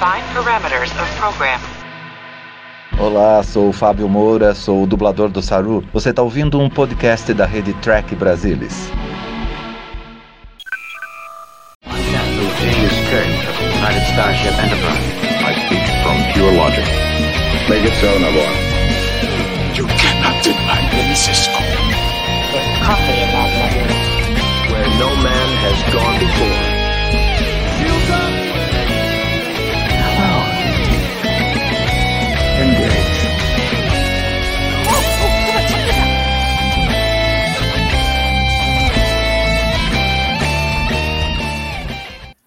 Define parameters of program. Olá, sou o Fábio Moura, sou o dublador do Saru. Você está ouvindo um podcast da rede Track Brasilis. Genius Kirk of the United Starship Enterprise. I speak from pure logic. Make it so, Nabor. You cannot deny me, Cisco. There's coffee in that letter. Where no man has gone before.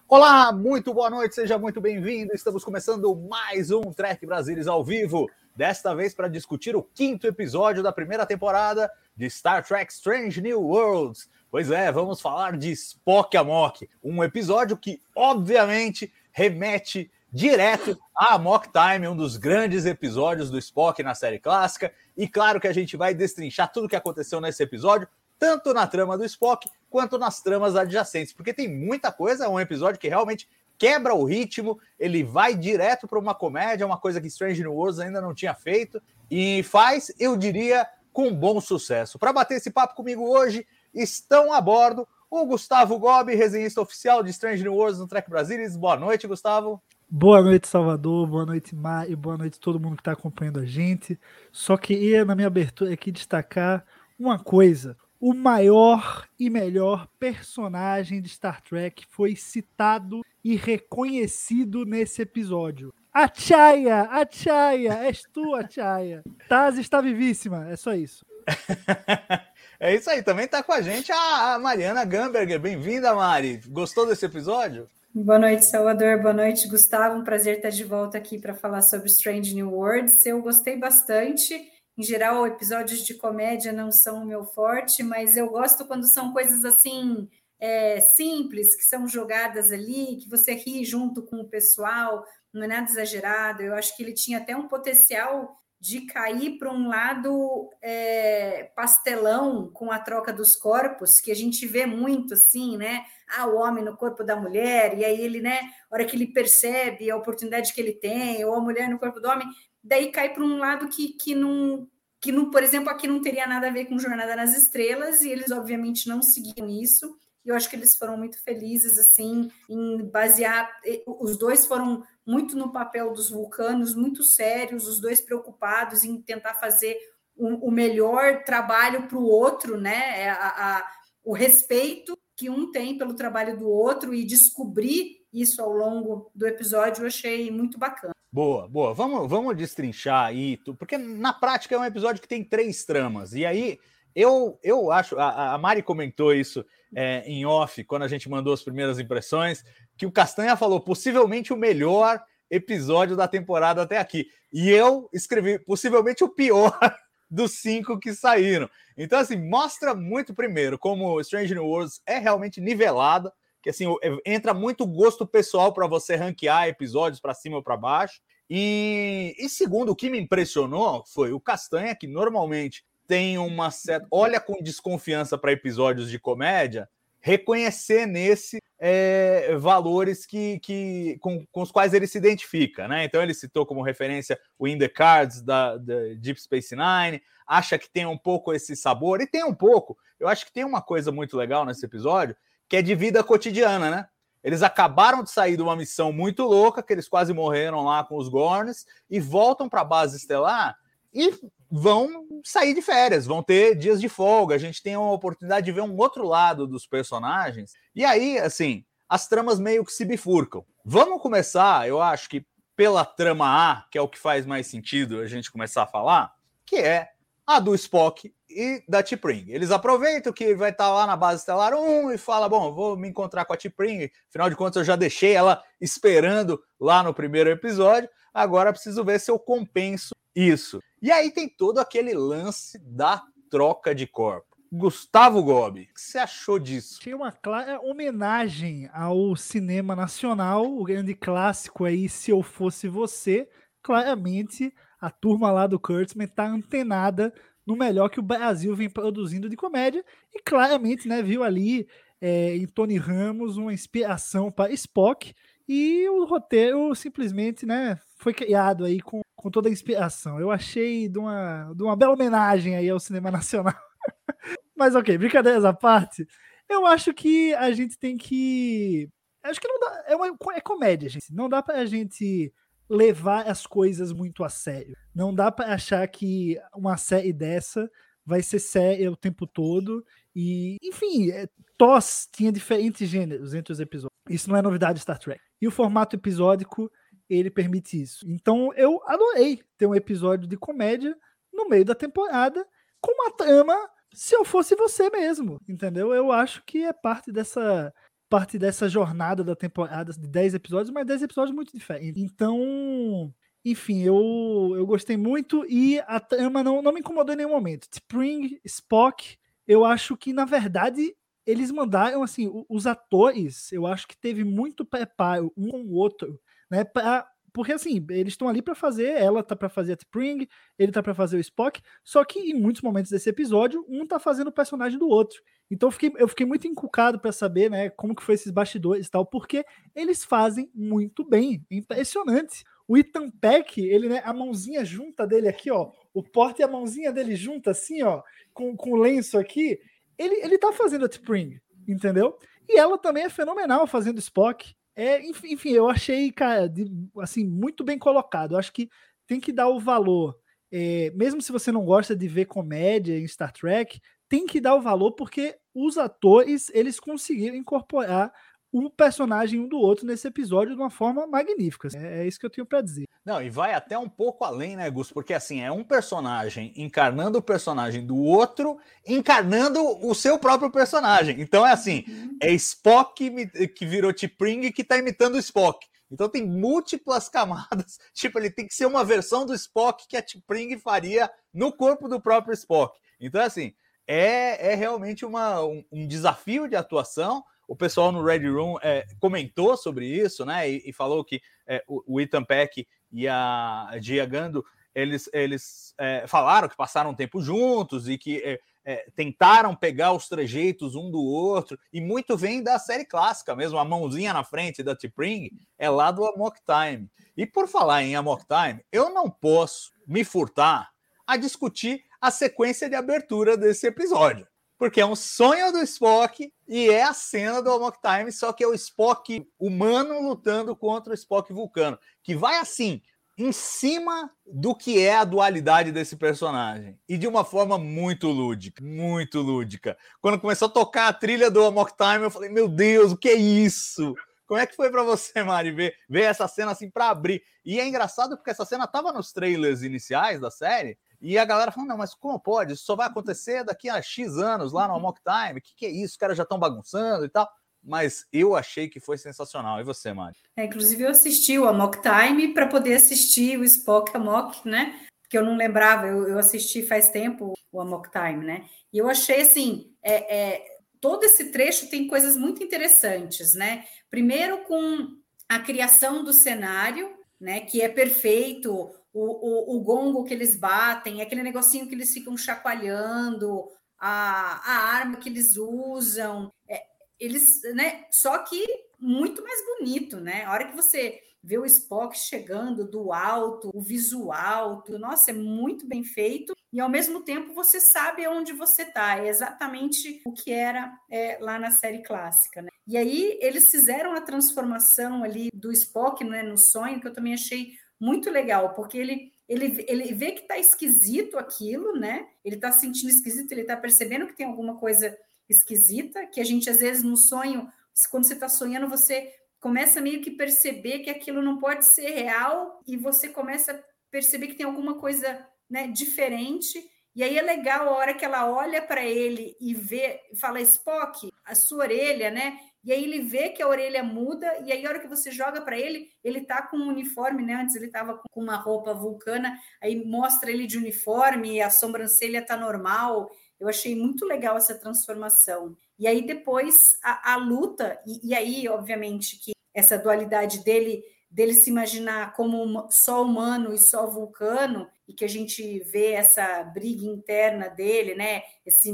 Olá, muito boa noite, seja muito bem-vindo. Estamos começando mais um Trek Brasilis ao vivo, desta vez para discutir o quinto episódio da primeira temporada de Star Trek Strange New Worlds. Pois é, vamos falar de Spock Amok, um episódio que, obviamente, remete direto a Amok Time, um dos grandes episódios do Spock na série clássica. E claro que a gente vai destrinchar tudo o que aconteceu nesse episódio, tanto na trama do Spock quanto nas tramas adjacentes, porque tem muita coisa, é um episódio que realmente quebra o ritmo, ele vai direto para uma comédia, uma coisa que Strange New Worlds ainda não tinha feito e faz, eu diria, com bom sucesso. Para bater esse papo comigo hoje, estão a bordo o Gustavo Gobi, resenhista oficial de Strange New Worlds no Trek Brasilis. Boa noite, Gustavo. Boa noite, Salvador. Boa noite, Mar. E boa noite a todo mundo que está acompanhando a gente. Só queria, na minha abertura aqui, destacar uma coisa. O maior e melhor personagem de Star Trek foi citado e reconhecido nesse episódio. A Chaya, a Chaya, és tu, a Chaya. Taz está vivíssima, é só isso. é isso aí, também está com a gente a Mariana Gamberger. Bem-vinda, Mari. Gostou desse episódio? Boa noite, Salvador. Boa noite, Gustavo. Um prazer estar de volta aqui para falar sobre Strange New Worlds. Eu gostei bastante. Em geral, episódios de comédia não são o meu forte, mas eu gosto quando são coisas assim é, simples, que são jogadas ali, que você ri junto com o pessoal, não é nada exagerado. Eu acho que ele tinha até um potencial de cair para um lado é, pastelão com a troca dos corpos, que a gente vê muito assim, né? Ah, o homem no corpo da mulher, e aí ele, né, hora que ele percebe a oportunidade que ele tem, ou a mulher no corpo do homem, daí cai para um lado que, que não que não, por exemplo, aqui não teria nada a ver com Jornada nas Estrelas, e eles obviamente não seguiam isso. E eu acho que eles foram muito felizes assim em basear. Os dois foram muito no papel dos vulcanos, muito sérios, os dois preocupados em tentar fazer o, o melhor trabalho para o outro, né? É a, a, o respeito que um tem pelo trabalho do outro e descobrir isso ao longo do episódio eu achei muito bacana. Boa, boa. Vamos, vamos destrinchar aí, porque na prática é um episódio que tem três tramas. E aí, eu, eu acho, a, a Mari comentou isso é, em off, quando a gente mandou as primeiras impressões, que o Castanha falou possivelmente o melhor episódio da temporada até aqui. E eu escrevi possivelmente o pior dos cinco que saíram. Então, assim, mostra muito primeiro como Strange New Worlds é realmente nivelada que assim entra muito gosto pessoal para você ranquear episódios para cima ou para baixo. E, e segundo, o que me impressionou foi o Castanha, que normalmente tem uma certa. olha com desconfiança para episódios de comédia, reconhecer nesse é, valores que, que com, com, os quais ele se identifica, né? Então ele citou como referência o In the Cards da, da, Deep Space Nine, acha que tem um pouco esse sabor, e tem um pouco. Eu acho que tem uma coisa muito legal nesse episódio, que é de vida cotidiana, né? Eles acabaram de sair de uma missão muito louca, que eles quase morreram lá com os Gorns, e voltam para a base estelar e vão sair de férias, vão ter dias de folga. A gente tem uma oportunidade de ver um outro lado dos personagens. E aí, assim, as tramas meio que se bifurcam. Vamos começar, eu acho que pela trama A, que é o que faz mais sentido a gente começar a falar, que é a do Spock e da T'Pring. Eles aproveitam que vai estar tá lá na base estelar 1 e fala, bom, vou me encontrar com a T'Pring, afinal de contas eu já deixei ela esperando lá no primeiro episódio, agora preciso ver se eu compenso isso. E aí tem todo aquele lance da troca de corpo. Gustavo Gobi, o que você achou disso? Tinha uma clara homenagem ao cinema nacional, o grande clássico aí, Se Eu Fosse Você, claramente a turma lá do Kurtzman tá antenada no melhor que o Brasil vem produzindo de comédia e claramente, né, viu ali é, em Tony Ramos uma inspiração para Spock E o roteiro simplesmente, né, foi criado aí com, com toda a inspiração. Eu achei de uma, de uma bela homenagem aí ao cinema nacional. Mas ok, brincadeiras à parte, eu acho que a gente tem que. Acho que não dá. É, uma, é comédia, gente. Não dá pra gente levar as coisas muito a sério. Não dá para achar que uma série dessa vai ser séria o tempo todo. E, enfim, é, TOS tinha diferentes gêneros entre os episódios. Isso não é novidade de Star Trek. E o formato episódico, ele permite isso. Então eu adorei ter um episódio de comédia no meio da temporada com uma trama se eu fosse você mesmo, entendeu? Eu acho que é parte dessa parte dessa jornada da temporada de 10 episódios, mas 10 episódios muito diferentes. Então, enfim, eu, eu gostei muito e a trama não, não me incomodou em nenhum momento. Spring, Spock, eu acho que, na verdade, eles mandaram, assim, os atores, eu acho que teve muito preparo um com o outro, né, pra, porque assim, eles estão ali para fazer, ela tá para fazer a Spring, ele tá para fazer o Spock, só que em muitos momentos desse episódio, um tá fazendo o personagem do outro. Então eu fiquei, eu fiquei muito encucado para saber, né, como que foi esses bastidores e tal, porque eles fazem muito bem, impressionante. O Ethan Peck, ele, né, a mãozinha junta dele aqui, ó, o porte e a mãozinha dele junta assim, ó, com, com o lenço aqui, ele, ele tá fazendo a Spring, entendeu? E ela também é fenomenal fazendo Spock. É, enfim, eu achei, cara, de, assim, muito bem colocado. Eu acho que tem que dar o valor. É, mesmo se você não gosta de ver comédia em Star Trek, tem que dar o valor porque os atores eles conseguiram incorporar um personagem um do outro nesse episódio de uma forma magnífica. É, é isso que eu tenho para dizer. Não, e vai até um pouco além, né, Gus? Porque assim, é um personagem encarnando o personagem do outro, encarnando o seu próprio personagem. Então é assim, é Spock que virou T'Pring que tá imitando o Spock. Então tem múltiplas camadas. Tipo, ele tem que ser uma versão do Spock que a T'Pring faria no corpo do próprio Spock. Então, assim, é, é realmente uma, um, um desafio de atuação o pessoal no Red Room é, comentou sobre isso, né? E, e falou que é, o, Ethan Peck e a Gia Gando eles, eles é, falaram que passaram tempo juntos e que é, é, tentaram pegar os trejeitos um do outro, e muito vem da série clássica mesmo, a mãozinha na frente da T-Pring é lá do Amok Time. E por falar em Amok Time, eu não posso me furtar a discutir a sequência de abertura desse episódio porque é um sonho do Spock e é a cena do Amok Time, só que é o Spock humano lutando contra o Spock vulcano, que vai assim, em cima do que é a dualidade desse personagem. E de uma forma muito lúdica, muito lúdica. Quando começou a tocar a trilha do Amok Time, eu falei, meu Deus, o que é isso? Como é que foi para você, Mari, ver, ver essa cena assim para abrir? E é engraçado porque essa cena estava nos trailers iniciais da série, e a galera falando, não, mas como pode? Isso só vai acontecer daqui a X anos lá no Mock Time. O que, que é isso? Os caras já estão bagunçando e tal. Mas eu achei que foi sensacional. E você, Mari? É, inclusive, eu assisti o Amok Time para poder assistir o Spock Amok, né? Porque eu não lembrava, eu, eu assisti faz tempo o Amok Time, né? E eu achei assim: é, é, todo esse trecho tem coisas muito interessantes, né? Primeiro, com a criação do cenário, né? Que é perfeito o, o, o gongo que eles batem, aquele negocinho que eles ficam chacoalhando, a, a arma que eles usam, é, eles, né? Só que muito mais bonito, né? A hora que você vê o Spock chegando do alto, o visual, tudo, nossa, é muito bem feito e ao mesmo tempo você sabe onde você está, é exatamente o que era é, lá na série clássica, né? E aí eles fizeram a transformação ali do Spock né, no sonho, que eu também achei muito legal, porque ele, ele, ele vê que está esquisito aquilo, né? Ele está sentindo esquisito, ele está percebendo que tem alguma coisa esquisita, que a gente, às vezes, no sonho, quando você está sonhando, você começa meio que perceber que aquilo não pode ser real e você começa a perceber que tem alguma coisa né, diferente. E aí é legal a hora que ela olha para ele e vê, fala Spock, a sua orelha, né? e aí ele vê que a orelha muda, e aí a hora que você joga para ele, ele tá com um uniforme, né? Antes ele tava com uma roupa vulcana, aí mostra ele de uniforme, a sobrancelha tá normal. Eu achei muito legal essa transformação. E aí depois a, a luta, e, e, aí, obviamente, que essa dualidade dele dele se imaginar como só humano e só vulcano, e que a gente vê essa briga interna dele, né? Esse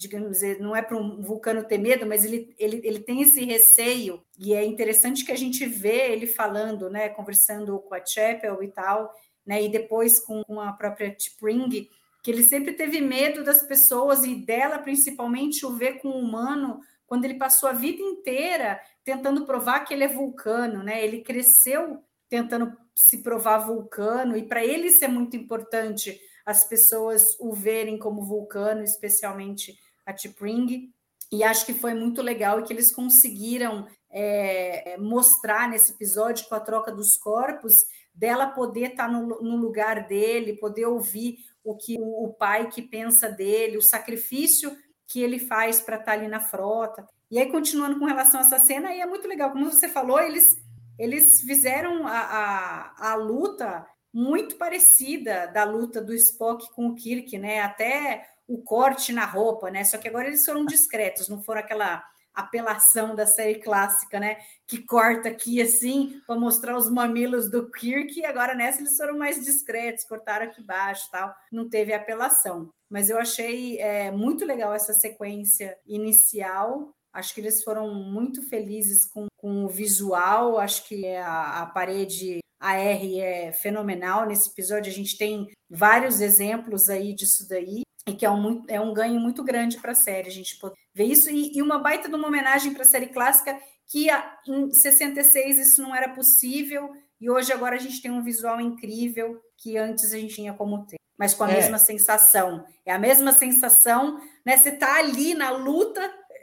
digamos dizer, não é para um vulcano ter medo, mas ele, ele, ele tem esse receio, e é interessante que a gente vê ele falando, né, conversando com a Chapel e tal, né, e depois com, com a própria Spring, que ele sempre teve medo das pessoas e dela principalmente o ver com o humano, quando ele passou a vida inteira tentando provar que ele é vulcano, né? Ele cresceu tentando se provar vulcano, e para ele isso é muito importante as pessoas o verem como vulcano, especialmente a T'Pring, e acho que foi muito legal e que eles conseguiram é, mostrar nesse episódio com a troca dos corpos dela poder estar tá no, no lugar dele, poder ouvir o que o, o pai que pensa dele, o sacrifício que ele faz para estar tá ali na frota. E aí, continuando com relação a essa cena, aí é muito legal, como você falou, eles, eles fizeram a, a, a luta muito parecida da luta do Spock com o Kirk, né? Até o corte na roupa, né? Só que agora eles foram discretos, não foram aquela apelação da série clássica, né? Que corta aqui assim para mostrar os mamilos do Kirk. E agora nessa eles foram mais discretos, cortaram aqui embaixo, tal. Não teve apelação. Mas eu achei é, muito legal essa sequência inicial. Acho que eles foram muito felizes com, com o visual. Acho que a, a parede AR é fenomenal nesse episódio. A gente tem vários exemplos aí disso daí e que é um, é um ganho muito grande para a série, a gente ver isso, e, e, uma baita de uma homenagem para a série clássica, que em 66 isso não era possível, e hoje agora a gente tem um visual incrível que antes a gente tinha como ter, mas com a é. mesma sensação. É a mesma sensação, né? Você está ali na luta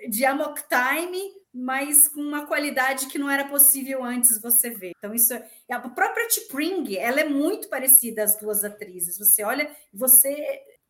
de Amok Time, mas com uma qualidade que não era possível antes você ver. Então, isso é. A própria T'Pring, ela é muito parecida às duas atrizes. Você olha, você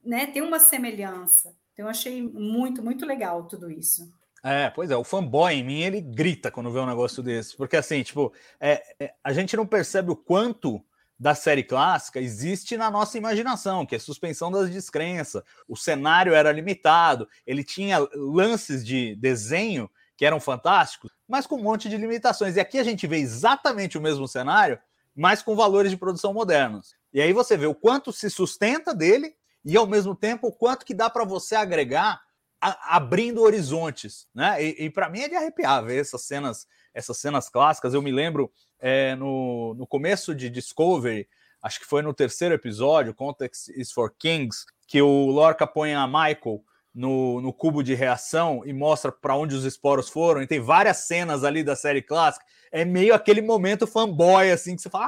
né, tem uma semelhança. Então, eu achei muito, muito legal tudo isso. É, pois é, o fanboy em mim, ele grita quando vê um negócio desse, porque assim, tipo, é, é, a gente não percebe o quanto da série clássica existe na nossa imaginação, que é suspensão das descrenças. O cenário era limitado, ele tinha lances de desenho que eram fantásticos, mas com um monte de limitações. E aqui a gente vê exatamente o mesmo cenário, mas com valores de produção modernos. E aí você vê o quanto se sustenta dele e ao mesmo tempo o quanto que dá para você agregar a, abrindo horizontes, né? E, e para mim é de arrepiar ver essas cenas, essas cenas clássicas. Eu me lembro é, no, no começo de Discovery, acho que foi no terceiro episódio, Context is for Kings, que o Lorca põe a Michael no, no cubo de reação e mostra para onde os esporos foram, e tem várias cenas ali da série clássica. É meio aquele momento fanboy, assim, que você fala.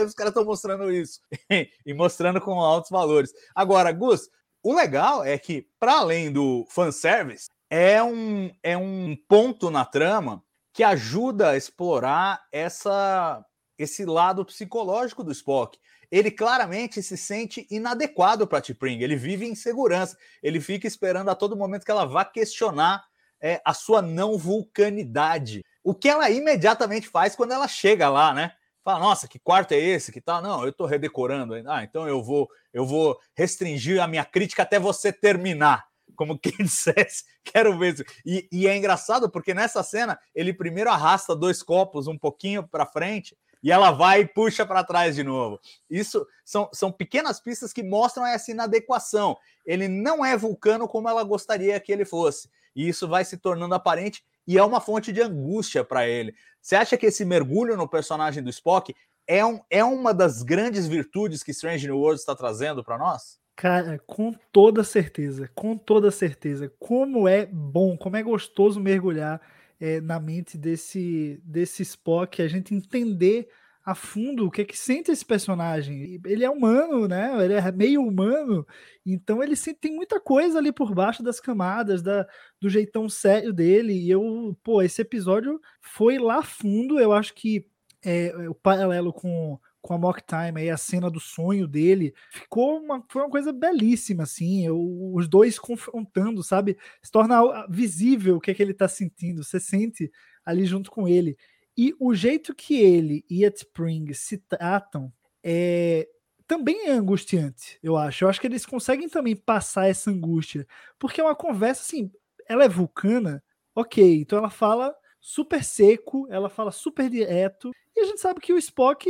Ah! os caras estão mostrando isso e mostrando com altos valores. Agora, Gus, o legal é que, para além do fanservice, é um, é um ponto na trama que ajuda a explorar essa, esse lado psicológico do Spock. Ele claramente se sente inadequado para T'Pring, ele vive em segurança, ele fica esperando a todo momento que ela vá questionar é, a sua não vulcanidade. O que ela imediatamente faz quando ela chega lá, né? Fala, nossa, que quarto é esse? Que tal? Não, eu estou redecorando. Ah, então eu vou, eu vou restringir a minha crítica até você terminar. Como quem dissesse, quero ver. E, e é engraçado porque nessa cena ele primeiro arrasta dois copos um pouquinho para frente e ela vai e puxa para trás de novo. Isso são, são pequenas pistas que mostram essa inadequação. Ele não é vulcano como ela gostaria que ele fosse. E isso vai se tornando aparente e é uma fonte de angústia para ele. Você acha que esse mergulho no personagem do Spock é, um, é uma das grandes virtudes que Strange New Worlds está trazendo para nós? Cara, com toda certeza, com toda certeza. Como é bom, como é gostoso mergulhar é, na mente desse, desse Spock, a gente entender a fundo o que é que sente esse personagem. Ele é humano, né? Ele é meio humano, então ele tem muita coisa ali por baixo das camadas, da, do jeitão sério dele. E eu, pô, esse episódio foi lá fundo. Eu acho que é, o paralelo com com a Mock Time aí, a cena do sonho dele, ficou uma, foi uma coisa belíssima, assim, eu, os dois confrontando, sabe? Se torna visível o que é que ele tá sentindo, você sente ali junto com ele. E o jeito que ele e a Spring se tratam é também é angustiante, eu acho. Eu acho que eles conseguem também passar essa angústia, porque é uma conversa assim, ela é vulcana, ok, então ela fala super seco, ela fala super direto, e a gente sabe que o Spock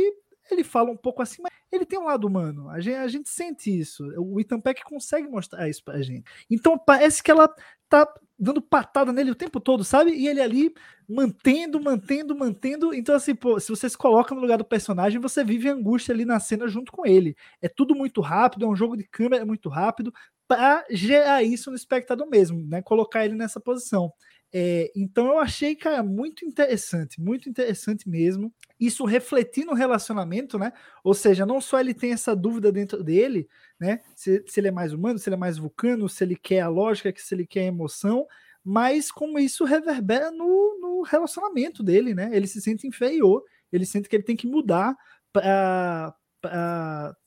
ele fala um pouco assim, mas ele tem um lado humano. A gente, a gente sente isso. O Ethan Peck consegue mostrar isso pra gente. Então parece que ela tá dando patada nele o tempo todo, sabe? E ele ali mantendo, mantendo, mantendo. Então, assim, pô, se você se coloca no lugar do personagem, você vive angústia ali na cena junto com ele. É tudo muito rápido, é um jogo de câmera muito rápido, para gerar isso no espectador mesmo, né? Colocar ele nessa posição. É, então eu achei, cara, muito interessante, muito interessante mesmo. Isso refletir no relacionamento, né? Ou seja, não só ele tem essa dúvida dentro dele, né? Se, se ele é mais humano, se ele é mais vulcano, se ele quer a lógica, se ele quer a emoção, mas como isso reverbera no, no relacionamento dele, né? Ele se sente inferior, ele sente que ele tem que mudar para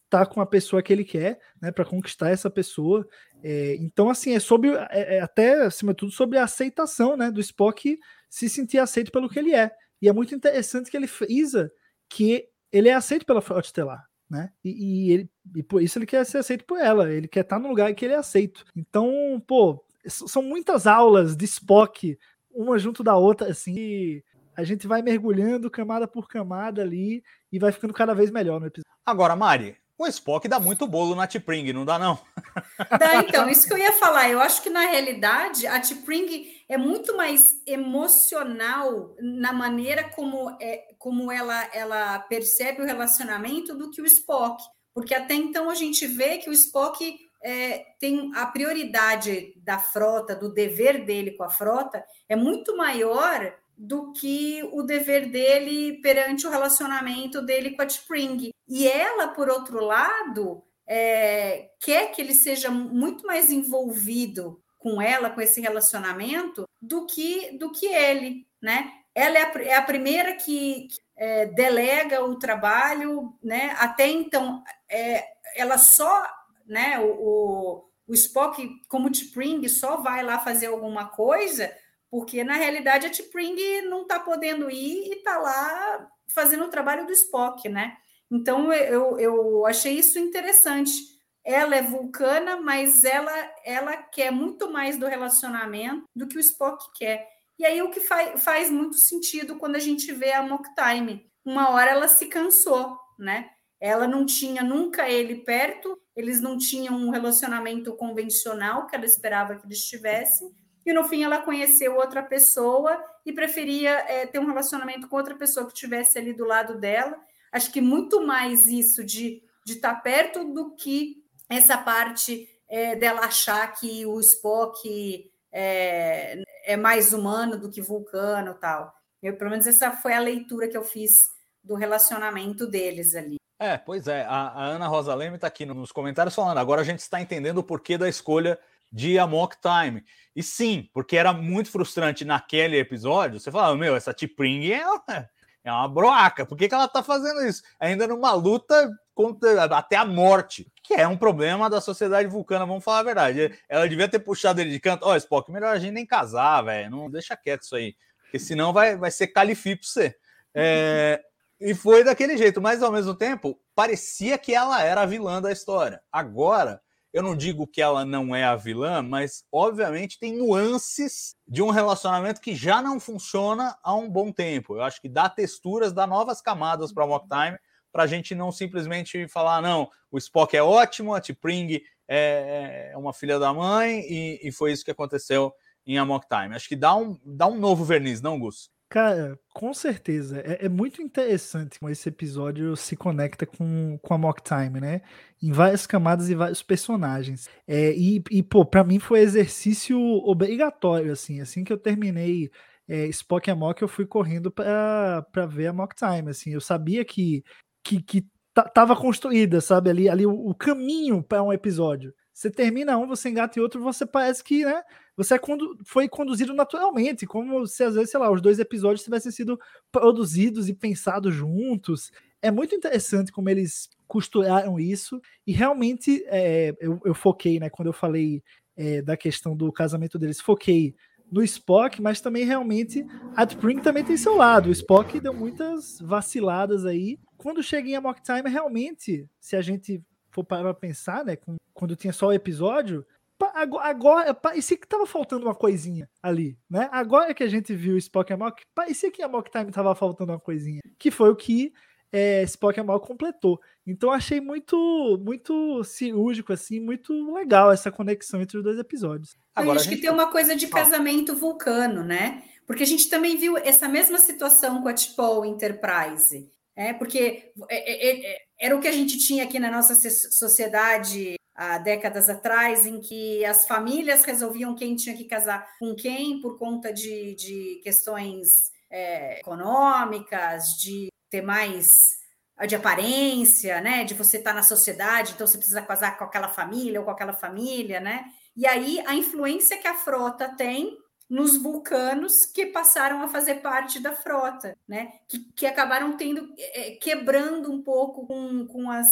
tá com a pessoa que ele quer, né? Para conquistar essa pessoa. É, então, assim, é sobre é, é até acima de tudo sobre a aceitação, né, do Spock se sentir aceito pelo que ele é. E é muito interessante que ele frisa que ele é aceito pela Frota Estelar, né? E, e, ele, e por isso ele quer ser aceito por ela. Ele quer estar no lugar que ele é aceito. Então, pô, são muitas aulas de Spock, uma junto da outra, assim. E a gente vai mergulhando camada por camada ali e vai ficando cada vez melhor no episódio. Agora, Mari, o Spock dá muito bolo na T-Pring, não dá não? Dá, então, isso que eu ia falar. Eu acho que na realidade a T-Pring é muito mais emocional na maneira como, é, como ela, ela percebe o relacionamento do que o Spock. Porque até então a gente vê que o Spock é, tem a prioridade da frota, do dever dele com a frota, é muito maior do que o dever dele perante o relacionamento dele com a Spring. E ela, por outro lado, é, quer que ele seja muito mais envolvido com ela, com esse relacionamento, do que do que ele, né? Ela é a, é a primeira que é, delega o trabalho, né? Até então, é, ela só, né? O, o, o Spock, como T'Pring, só vai lá fazer alguma coisa porque na realidade a T'Pring não está podendo ir e está lá fazendo o trabalho do Spock, né? Então eu, eu achei isso interessante. Ela é vulcana, mas ela, ela quer muito mais do relacionamento do que o Spock quer. E aí o que faz, faz muito sentido quando a gente vê a Mock Time. Uma hora ela se cansou, né? Ela não tinha nunca ele perto, eles não tinham um relacionamento convencional que ela esperava que eles tivessem e no fim ela conheceu outra pessoa e preferia é, ter um relacionamento com outra pessoa que estivesse ali do lado dela. Acho que muito mais isso de, de estar perto do que essa parte é, dela achar que o Spock é, é mais humano do que vulcano tal. Eu, pelo menos essa foi a leitura que eu fiz do relacionamento deles ali. É, pois é. A, a Ana Rosa Leme está aqui nos comentários falando. Agora a gente está entendendo o porquê da escolha de Amok Time. E sim, porque era muito frustrante naquele episódio. Você falava, meu, essa T-Pring é, é uma broaca. Por que, que ela tá fazendo isso? Ainda numa luta contra, até a morte, que é um problema da sociedade vulcana, vamos falar a verdade. Ela devia ter puxado ele de canto. Ó, oh, Spock, melhor a gente nem casar, velho. Não deixa quieto isso aí. Porque senão vai, vai ser califi pra você. É, e foi daquele jeito, mas ao mesmo tempo, parecia que ela era a vilã da história. Agora, eu não digo que ela não é a vilã, mas obviamente tem nuances de um relacionamento que já não funciona há um bom tempo. Eu acho que dá texturas, dá novas camadas para Mock Time, para a gente não simplesmente falar, não, o Spock é ótimo, a T'Pring é, é uma filha da mãe, e, e foi isso que aconteceu em Amok Time. Acho que dá um, dá um novo verniz, não, Gus? Cara, com certeza. É, é, muito interessante como esse episódio se conecta com, com a Mock Time, né? Em várias camadas e vários personagens. É, e, e, pô, pra mim foi exercício obrigatório, assim. Assim que eu terminei é, Spock e Mock, eu fui correndo pra, pra ver a Mock Time, assim. Eu sabia que, que, que tava construída, sabe? Ali, ali o, o caminho para um episódio. Você termina um, você engata em outro, você parece que, né? Você é condu foi conduzido naturalmente, como se às vezes, sei lá, os dois episódios tivessem sido produzidos e pensados juntos. É muito interessante como eles costuraram isso e realmente é, eu, eu, foquei, né? Quando eu falei é, da questão do casamento deles, foquei no Spock, mas também realmente a Spring também tem seu lado. O Spock deu muitas vaciladas aí. Quando chega em Amok Time, realmente, se a gente for para pensar, né, com, quando tinha só o episódio, agora parecia que tava faltando uma coisinha ali, né? Agora que a gente viu o Spock e a Mock, parecia que a Mock Time tava faltando uma coisinha, que foi o que é, Spock mal completou. Então achei muito muito cirúrgico assim, muito legal essa conexão entre os dois episódios. Agora, acho gente... que tem uma coisa de casamento vulcano, né? Porque a gente também viu essa mesma situação com a Tipo Enterprise. É, porque é, é, é, era o que a gente tinha aqui na nossa sociedade há décadas atrás, em que as famílias resolviam quem tinha que casar com quem por conta de, de questões é, econômicas, de ter mais de aparência, né? De você estar tá na sociedade, então você precisa casar com aquela família ou com aquela família, né? E aí a influência que a frota tem nos vulcanos que passaram a fazer parte da frota, né? Que, que acabaram tendo é, quebrando um pouco com, com as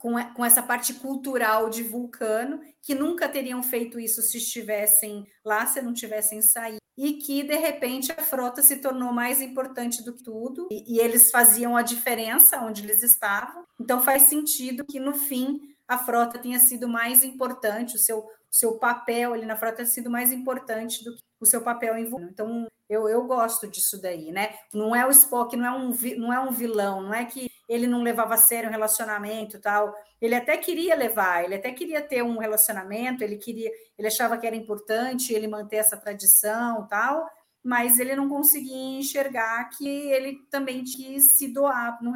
com, com essa parte cultural de vulcano, que nunca teriam feito isso se estivessem lá, se não tivessem saído, e que de repente a frota se tornou mais importante do que tudo, e, e eles faziam a diferença onde eles estavam. Então faz sentido que no fim a frota tenha sido mais importante, o seu seu papel ali na frota tem sido mais importante do que o seu papel em vulcano. Então, eu, eu gosto disso daí, né? Não é o Spock, não é, um, não é um vilão, não é que ele não levava a sério um relacionamento tal. Ele até queria levar, ele até queria ter um relacionamento, ele queria, ele achava que era importante ele manter essa tradição tal, mas ele não conseguia enxergar que ele também quis se doar num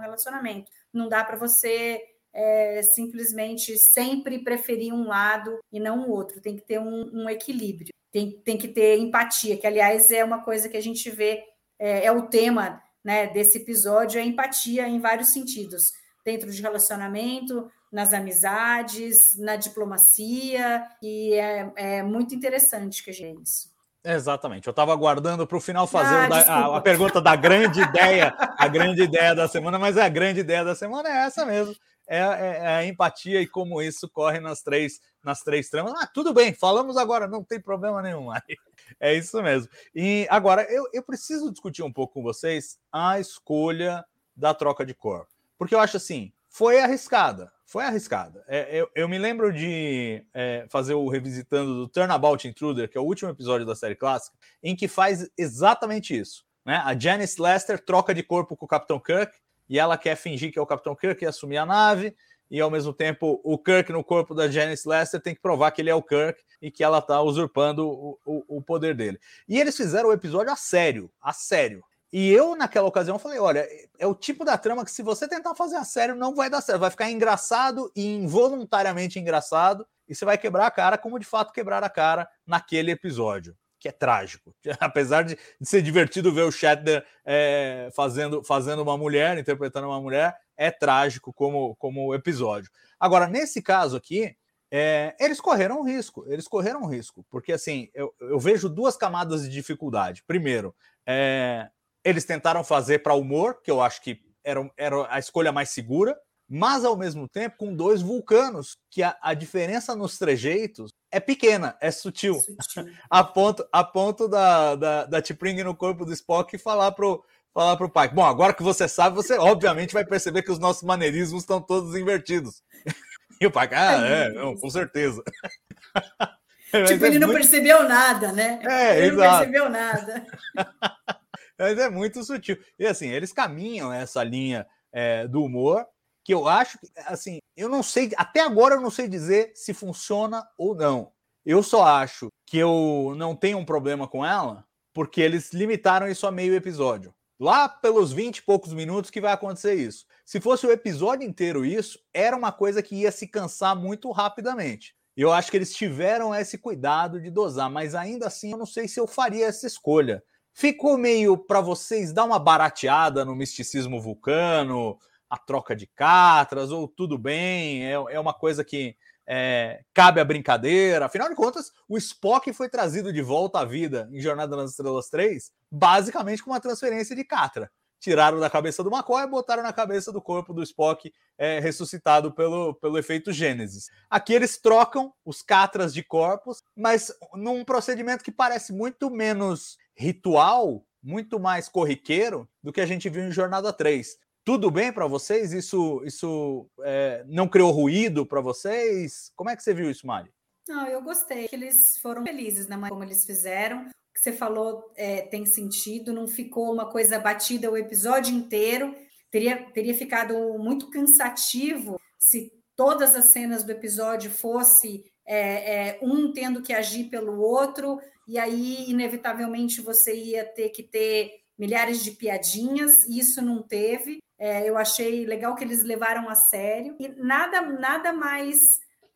relacionamento. Não dá para você é, simplesmente sempre preferir um lado e não o outro, tem que ter um, um, equilíbrio, tem, tem que ter empatia, que aliás é uma coisa que a gente vê, é, é o tema né, desse episódio, é empatia em vários sentidos, dentro de relacionamento, nas amizades, na diplomacia, e é, é muito interessante que a gente isso. Exatamente. Eu estava aguardando para o final fazer ah, da, a, a, pergunta da grande ideia, a grande ideia da semana, mas a grande ideia da semana é essa mesmo é, é, é, a empatia e como isso corre nas três, nas três tramas. Ah, tudo bem, falamos agora, não tem problema nenhum. É isso mesmo. E agora, eu, eu preciso discutir um pouco com vocês a escolha da troca de cor. Porque eu acho assim, foi arriscada. Foi arriscada. É, eu, eu, me lembro de é, fazer o revisitando do Turnabout Intruder, que é o último episódio da série clássica, em que faz exatamente isso. Né? A Janice Lester troca de corpo com o Capitão Kirk e ela quer fingir que é o Capitão Kirk e assumir a nave, e ao mesmo tempo o Kirk no corpo da Janice Lester tem que provar que ele é o Kirk e que ela está usurpando o, o, o, poder dele. E eles fizeram o episódio a sério, a sério. E eu, naquela ocasião, falei: olha, é o tipo da trama que, se você tentar fazer a sério, não vai dar certo. Vai ficar engraçado e involuntariamente engraçado, e você vai quebrar a cara, como de fato quebrar a cara naquele episódio que é trágico. Apesar de, de ser divertido ver o Shatner é, fazendo, fazendo uma mulher, interpretando uma mulher, é trágico como, como episódio. Agora, nesse caso aqui, é, eles correram um risco. Eles correram um risco, porque assim, eu, eu vejo duas camadas de dificuldade. Primeiro, é, eles tentaram fazer para humor, que eu acho que era, era a escolha mais segura, mas ao mesmo tempo com dois vulcanos, que a, a diferença nos trejeitos é pequena, é sutil. sutil. a ponto, a ponto da, da, da T'Pring no corpo do Spock falar pro, falar pro pai. Bom, agora que você sabe, você obviamente vai perceber que os nossos maneirismos estão todos invertidos. E o pai, ah, é, não, com certeza. tipo, ele é não muito... percebeu nada, né? É, ele exato. não percebeu nada. Mas é muito sutil. E assim, eles caminham essa linha é, do humor, que eu acho que, assim, eu não sei, até agora eu não sei dizer se funciona ou não. Eu só acho que eu não tenho um problema com ela, porque eles limitaram isso a meio episódio. Lá pelos 20 e poucos minutos que vai acontecer isso. Se fosse o episódio inteiro isso, era uma coisa que ia se cansar muito rapidamente. Eu acho que eles tiveram esse cuidado de dosar, mas ainda assim eu não sei se eu faria essa escolha. Ficou meio para vocês dar uma barateada no misticismo vulcano, a troca de catras, ou tudo bem, é, é uma coisa que é, cabe a brincadeira. Afinal de contas, o Spock foi trazido de volta à vida em Jornada nas Estrelas 3, basicamente com uma transferência de catra. Tiraram da cabeça do McCoy e botaram na cabeça do corpo do Spock é, ressuscitado pelo, pelo efeito Gênesis. Aqui eles trocam os catras de corpos, mas num procedimento que parece muito menos ritual, muito mais corriqueiro do que a gente viu em Jornada 3 tudo bem para vocês? Isso, isso é, não criou ruído para vocês? Como é que você viu isso, Mari? Não, eu gostei que eles foram felizes na né, como eles fizeram. O que você falou é, tem sentido, não ficou uma coisa batida o episódio inteiro. teria, teria ficado muito cansativo se todas as cenas do episódio fosse é, é, um tendo que agir pelo outro, e aí, inevitavelmente, você ia ter que ter milhares de piadinhas, e isso não teve. É, eu achei legal que eles levaram a sério, e nada, nada mais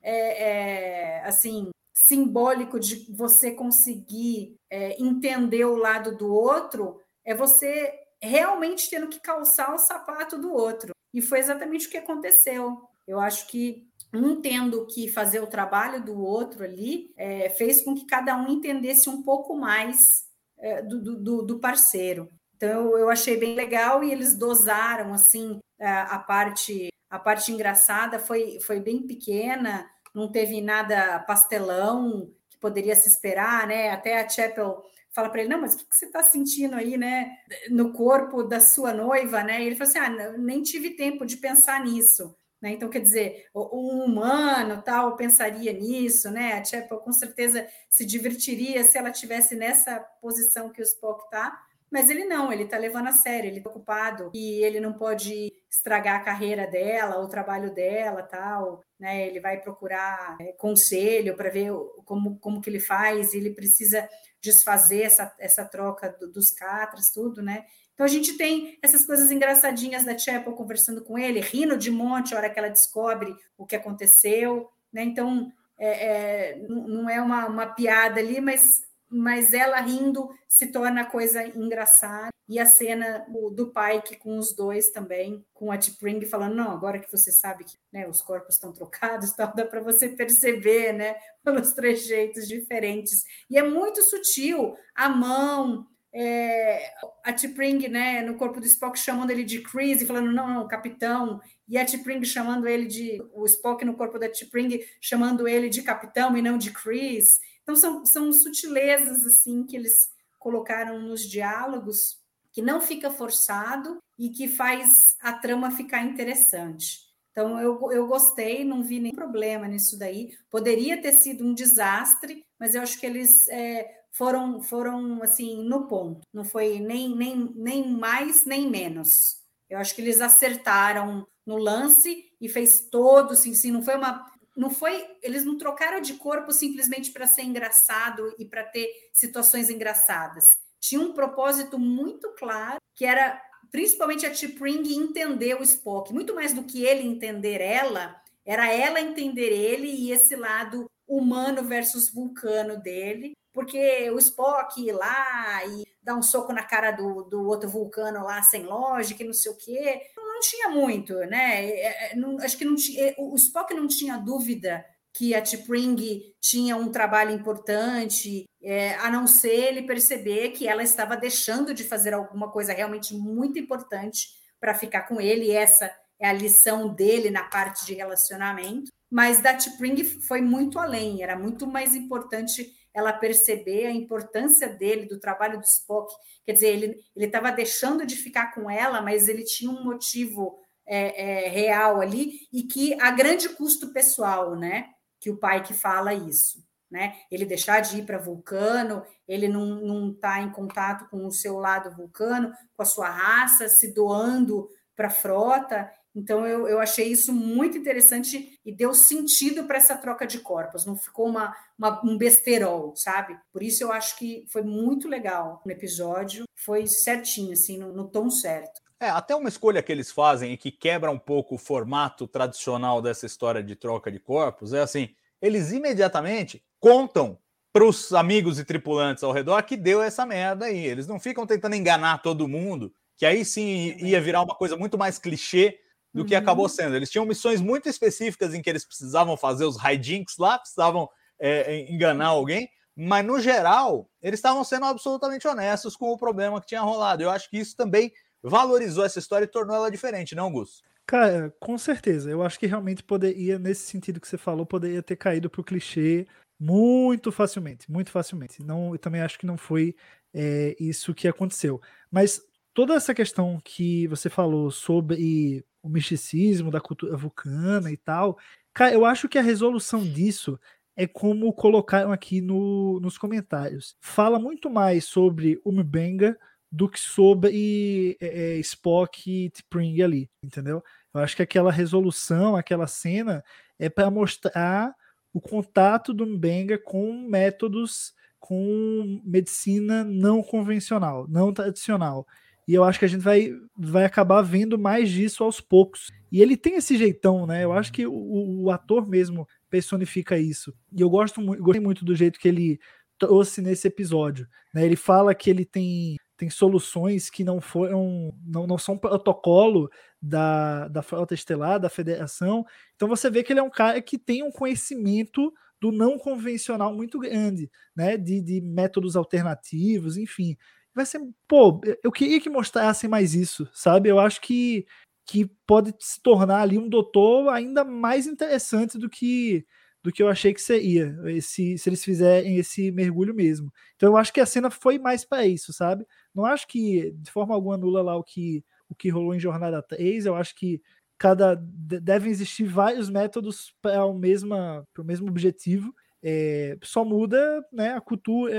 é, é, assim simbólico de você conseguir é, entender o lado do outro é você realmente tendo que calçar o sapato do outro. E foi exatamente o que aconteceu. Eu acho que um tendo que fazer o trabalho do outro ali é, fez com que cada um entendesse um pouco mais é, do, do, do, parceiro. Então eu achei bem legal e eles dosaram assim a, a parte a parte engraçada foi, foi bem pequena não teve nada pastelão que poderia se esperar, né? Até a Chapel fala para ele, não, mas o que você está sentindo aí, né, no corpo da sua noiva, né? E ele falou assim, ah, nem tive tempo de pensar nisso. Né? Então, quer dizer, um humano tal pensaria nisso, né? A Chapel com certeza se divertiria se ela tivesse nessa posição que o Spock está, mas ele não, ele está levando a sério, ele está ocupado e ele não pode estragar a carreira dela, o trabalho dela, tal, né? Ele vai procurar é, conselho para ver como, como que ele faz, ele precisa desfazer essa, essa troca do, dos catras, tudo, né? Então a gente tem essas coisas engraçadinhas da Chapel conversando com ele, rindo de monte a hora que ela descobre o que aconteceu, né? Então é, é, não é uma, uma piada ali, mas mas ela rindo se torna coisa engraçada. E a cena do, do Pike com os dois também, com a T'Pring falando, não, agora que você sabe que né, os corpos estão trocados, tal, dá para você perceber, né, pelos trejeitos diferentes. E é muito sutil, a mão, é, a T'Pring, né, no corpo do Spock chamando ele de Chris e falando, não, não, capitão, e a T'Pring chamando ele de, o Spock no corpo da T'Pring chamando ele de capitão e não de Chris, então, são, são sutilezas assim que eles colocaram nos diálogos que não fica forçado e que faz a trama ficar interessante. Então, eu, eu gostei, não vi nenhum problema nisso daí. Poderia ter sido um desastre, mas eu acho que eles é, foram, foram assim, no ponto. Não foi nem, nem, nem mais, nem menos. Eu acho que eles acertaram no lance e fez todo, assim, assim não foi uma não foi, eles não trocaram de corpo simplesmente para ser engraçado e para ter situações engraçadas. Tinha um propósito muito claro, que era principalmente a T'Pring entender o Spock, muito mais do que ele entender ela, era ela entender ele e esse lado humano versus vulcano dele, porque o Spock ir lá e dar um soco na cara do, do outro vulcano lá sem lógica e não sei o quê, não tinha muito, né? É, é, não, acho que não tinha, é, o Spock não tinha dúvida que a T'Pring tinha um trabalho importante, é, a não ser ele perceber que ela estava deixando de fazer alguma coisa realmente muito importante para ficar com ele, e essa é a lição dele na parte de relacionamento. Mas da T'Pring foi muito além, era muito mais importante ela perceber a importância dele, do trabalho do Spock. Quer dizer, ele estava deixando de ficar com ela, mas ele tinha um motivo é, é, real ali, e que a grande custo pessoal, né? Que o pai que fala isso. Né? Ele deixar de ir para Vulcano, ele não está em contato com o seu lado vulcano, com a sua raça, se doando para a frota. Então, eu, eu achei isso muito interessante e deu sentido para essa troca de corpos, não ficou uma, uma, um besterol, sabe? Por isso eu acho que foi muito legal no episódio, foi certinho, assim, no, no tom certo. É, até uma escolha que eles fazem e que quebra um pouco o formato tradicional dessa história de troca de corpos é assim: eles imediatamente contam para os amigos e tripulantes ao redor que deu essa merda aí. Eles não ficam tentando enganar todo mundo, que aí sim ia virar uma coisa muito mais clichê do uhum. que acabou sendo. Eles tinham missões muito específicas em que eles precisavam fazer os hijinks lá, precisavam é, enganar alguém, mas no geral eles estavam sendo absolutamente honestos com o problema que tinha rolado. Eu acho que isso também valorizou essa história e tornou ela diferente, não, Gus? Cara, com certeza. Eu acho que realmente poderia, nesse sentido que você falou, poderia ter caído para o clichê muito facilmente, muito facilmente. Não, eu também acho que não foi é, isso que aconteceu. Mas toda essa questão que você falou sobre o misticismo da cultura vulcana e tal. Cara, eu acho que a resolução disso é como colocaram aqui no, nos comentários. Fala muito mais sobre o Mbenga do que sobre é, é, Spock e T'Pring ali, entendeu? Eu acho que aquela resolução, aquela cena é para mostrar o contato do Mbenga com métodos com medicina não convencional, não tradicional. E eu acho que a gente vai, vai acabar vendo mais disso aos poucos. E ele tem esse jeitão, né? Eu acho que o, o ator mesmo personifica isso. E eu gosto gostei muito do jeito que ele trouxe nesse episódio. Né? Ele fala que ele tem, tem soluções que não foram, não, não são protocolo da, da frota estelar, da federação. Então você vê que ele é um cara que tem um conhecimento do não convencional muito grande, né? De, de métodos alternativos, enfim. Vai ser, pô, eu queria que mostrassem mais isso, sabe? Eu acho que, que pode se tornar ali um doutor ainda mais interessante do que do que eu achei que seria, esse, se eles fizerem esse mergulho mesmo. Então eu acho que a cena foi mais para isso, sabe? Não acho que de forma alguma anula lá o que o que rolou em Jornada 3, eu acho que cada devem existir vários métodos para o mesmo para o mesmo objetivo. É, só muda né, a cultura,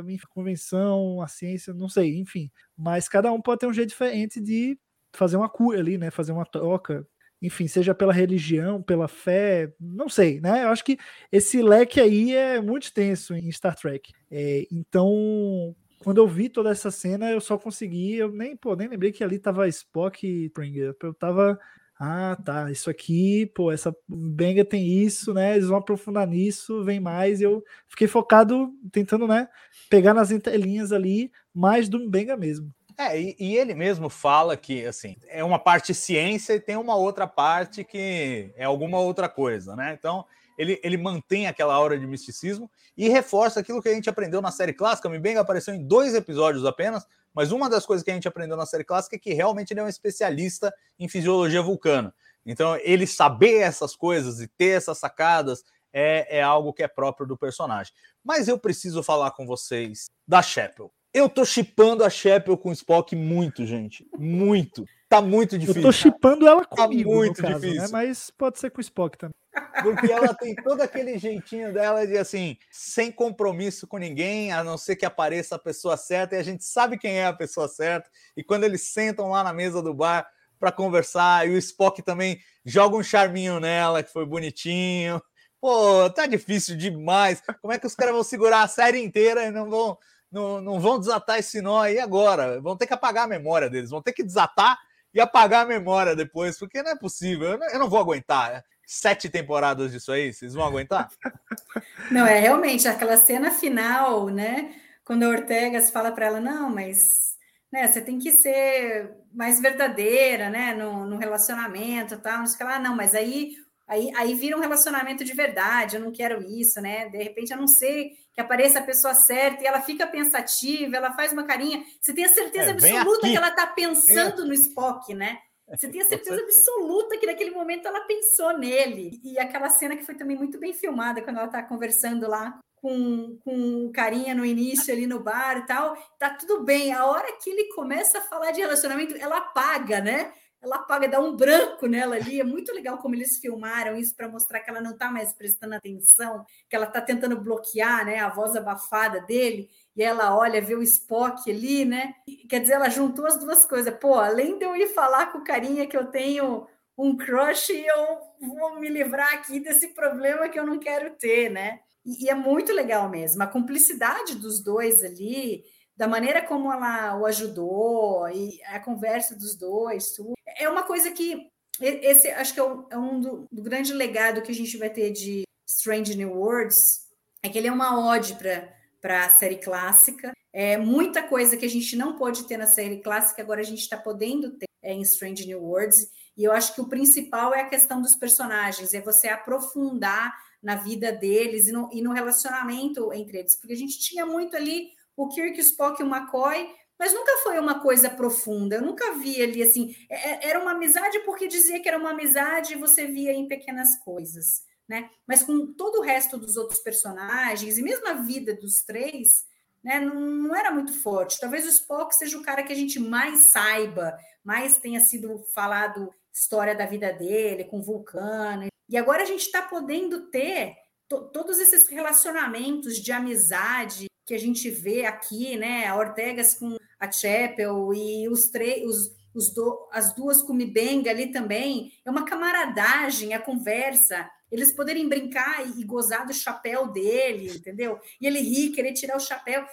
a convenção, a ciência, não sei, enfim. Mas cada um pode ter um jeito diferente de fazer uma cura ali, né? Fazer uma troca, enfim, seja pela religião, pela fé, não sei, né? Eu acho que esse leque aí é muito extenso em Star Trek. É, então, quando eu vi toda essa cena, eu só consegui, eu nem, pô, nem lembrei que ali tava Spock e Springer. Eu tava ah, tá. Isso aqui, pô, essa Benga tem isso, né? Eles vão aprofundar nisso, vem mais. Eu fiquei focado tentando, né, pegar nas entrelinhas ali mais do Benga mesmo. É, e, e, ele mesmo fala que assim é uma parte ciência e tem uma outra parte que é alguma outra coisa, né? Então ele, ele mantém aquela aura de misticismo e reforça aquilo que a gente aprendeu na série clássica. Mbenga apareceu em dois episódios apenas, mas uma das coisas que a gente aprendeu na série clássica é que realmente ele é um especialista em fisiologia vulcana. Então, ele saber essas coisas e ter essas sacadas é, é algo que é próprio do personagem. Mas eu preciso falar com vocês da Chapel. Eu tô chipando a Chapel com o Spock muito, gente. Muito. Tá muito difícil. Eu tô chipando ela tá comigo, tá muito caso, difícil. Né? Mas pode ser com o Spock também. Porque ela tem todo aquele jeitinho dela de assim, sem compromisso com ninguém, a não ser que apareça a pessoa certa, e a gente sabe quem é a pessoa certa. E quando eles sentam lá na mesa do bar para conversar, e o Spock também joga um charminho nela, que foi bonitinho. Pô, tá difícil demais. Como é que os caras vão segurar a série inteira e não vão, não, não vão desatar esse nó aí agora? Vão ter que apagar a memória deles, vão ter que desatar e apagar a memória depois, porque não é possível. Eu não, eu não vou aguentar sete temporadas disso aí? Vocês vão aguentar? Não, é realmente aquela cena final, né? Quando a Ortegas fala para ela, não, mas né, você tem que ser mais verdadeira, né? No, no relacionamento tal. Não sei o que lá, não, mas aí, aí, aí vira um relacionamento de verdade, eu não quero isso, né? De repente, a não ser que apareça a pessoa certa e ela fica pensativa, ela faz uma carinha. Você tem a certeza É, absoluta que ela está pensando no Spock, né? Você tem a certeza absoluta que naquele momento ela pensou nele. E aquela cena que foi também muito bem filmada, quando ela está conversando lá com, com o carinha no início ali no bar e tal, tá tudo bem. A hora que ele começa a falar de relacionamento, ela apaga, né? Ela apaga, dá um branco nela ali. É muito legal como eles filmaram isso para mostrar que ela não está mais prestando atenção, que ela está tentando bloquear né, a voz abafada dele e ela olha, vê o Spock ali, né? Quer dizer, ela juntou as duas coisas. Pô, além de eu ir falar com o carinha que eu tenho um crush, eu vou me livrar aqui desse problema que eu não quero ter, né? E, e é muito legal mesmo. A cumplicidade dos dois ali, da maneira como ela o ajudou, e a conversa dos dois, tudo. É uma coisa que esse acho que é um, é um do, do grande legado que a gente vai ter de Strange New Worlds, é que ele é uma ode para para a série clássica. É muita coisa que a gente não pôde ter na série clássica, agora a gente está podendo ter é, em Strange New Worlds. E eu acho que o principal é a questão dos personagens, é você aprofundar na vida deles e no, e no relacionamento entre eles. Porque a gente tinha muito ali o Kirk, o Spock e o McCoy, mas nunca foi uma coisa profunda. Eu nunca vi ali assim. é- Era uma amizade porque dizia que era uma amizade e você via em pequenas coisas né? Mas com todo o resto dos outros personagens e mesmo a vida dos três, né? Não, não era muito forte. Talvez o Spock seja o cara que a gente mais saiba, mais tenha sido falado história da vida dele com Vulcano. E agora a gente está podendo ter to- todos esses relacionamentos de amizade que a gente vê aqui, né? A Ortegas com a Chapel e os três, os, os do, as duas Kumibeng ali também, é uma camaradagem, a conversa, eles poderem brincar e, e gozar do chapéu dele, entendeu? E ele rir, querer tirar o chapéu.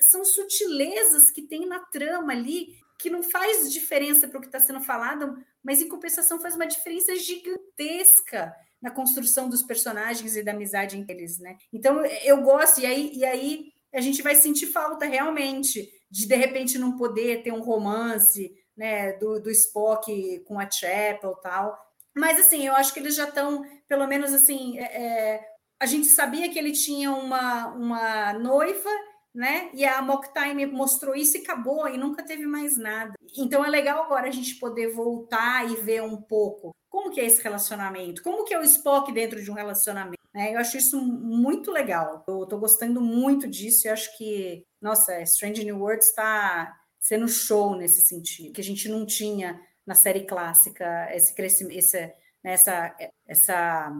São sutilezas que tem na trama ali que não faz diferença para o que está sendo falado, mas em compensação faz uma diferença gigantesca na construção dos personagens e da amizade entre eles, né? Então eu gosto, e aí, e aí a gente vai sentir falta realmente de de repente não poder ter um romance né, do, do Spock com a Chapel tal. Mas assim, eu acho que eles já estão, pelo menos assim, é, é, a gente sabia que ele tinha uma, uma noiva, né? E a Mock Time mostrou isso e acabou, e nunca teve mais nada. Então é legal agora a gente poder voltar e ver um pouco como que é esse relacionamento, como que é o Spock dentro de um relacionamento. Né? Eu acho isso muito legal. Eu tô gostando muito disso e acho que, nossa, Strange New Worlds está sendo show nesse sentido, que a gente não tinha na série clássica esse crescimento, esse, essa, essa,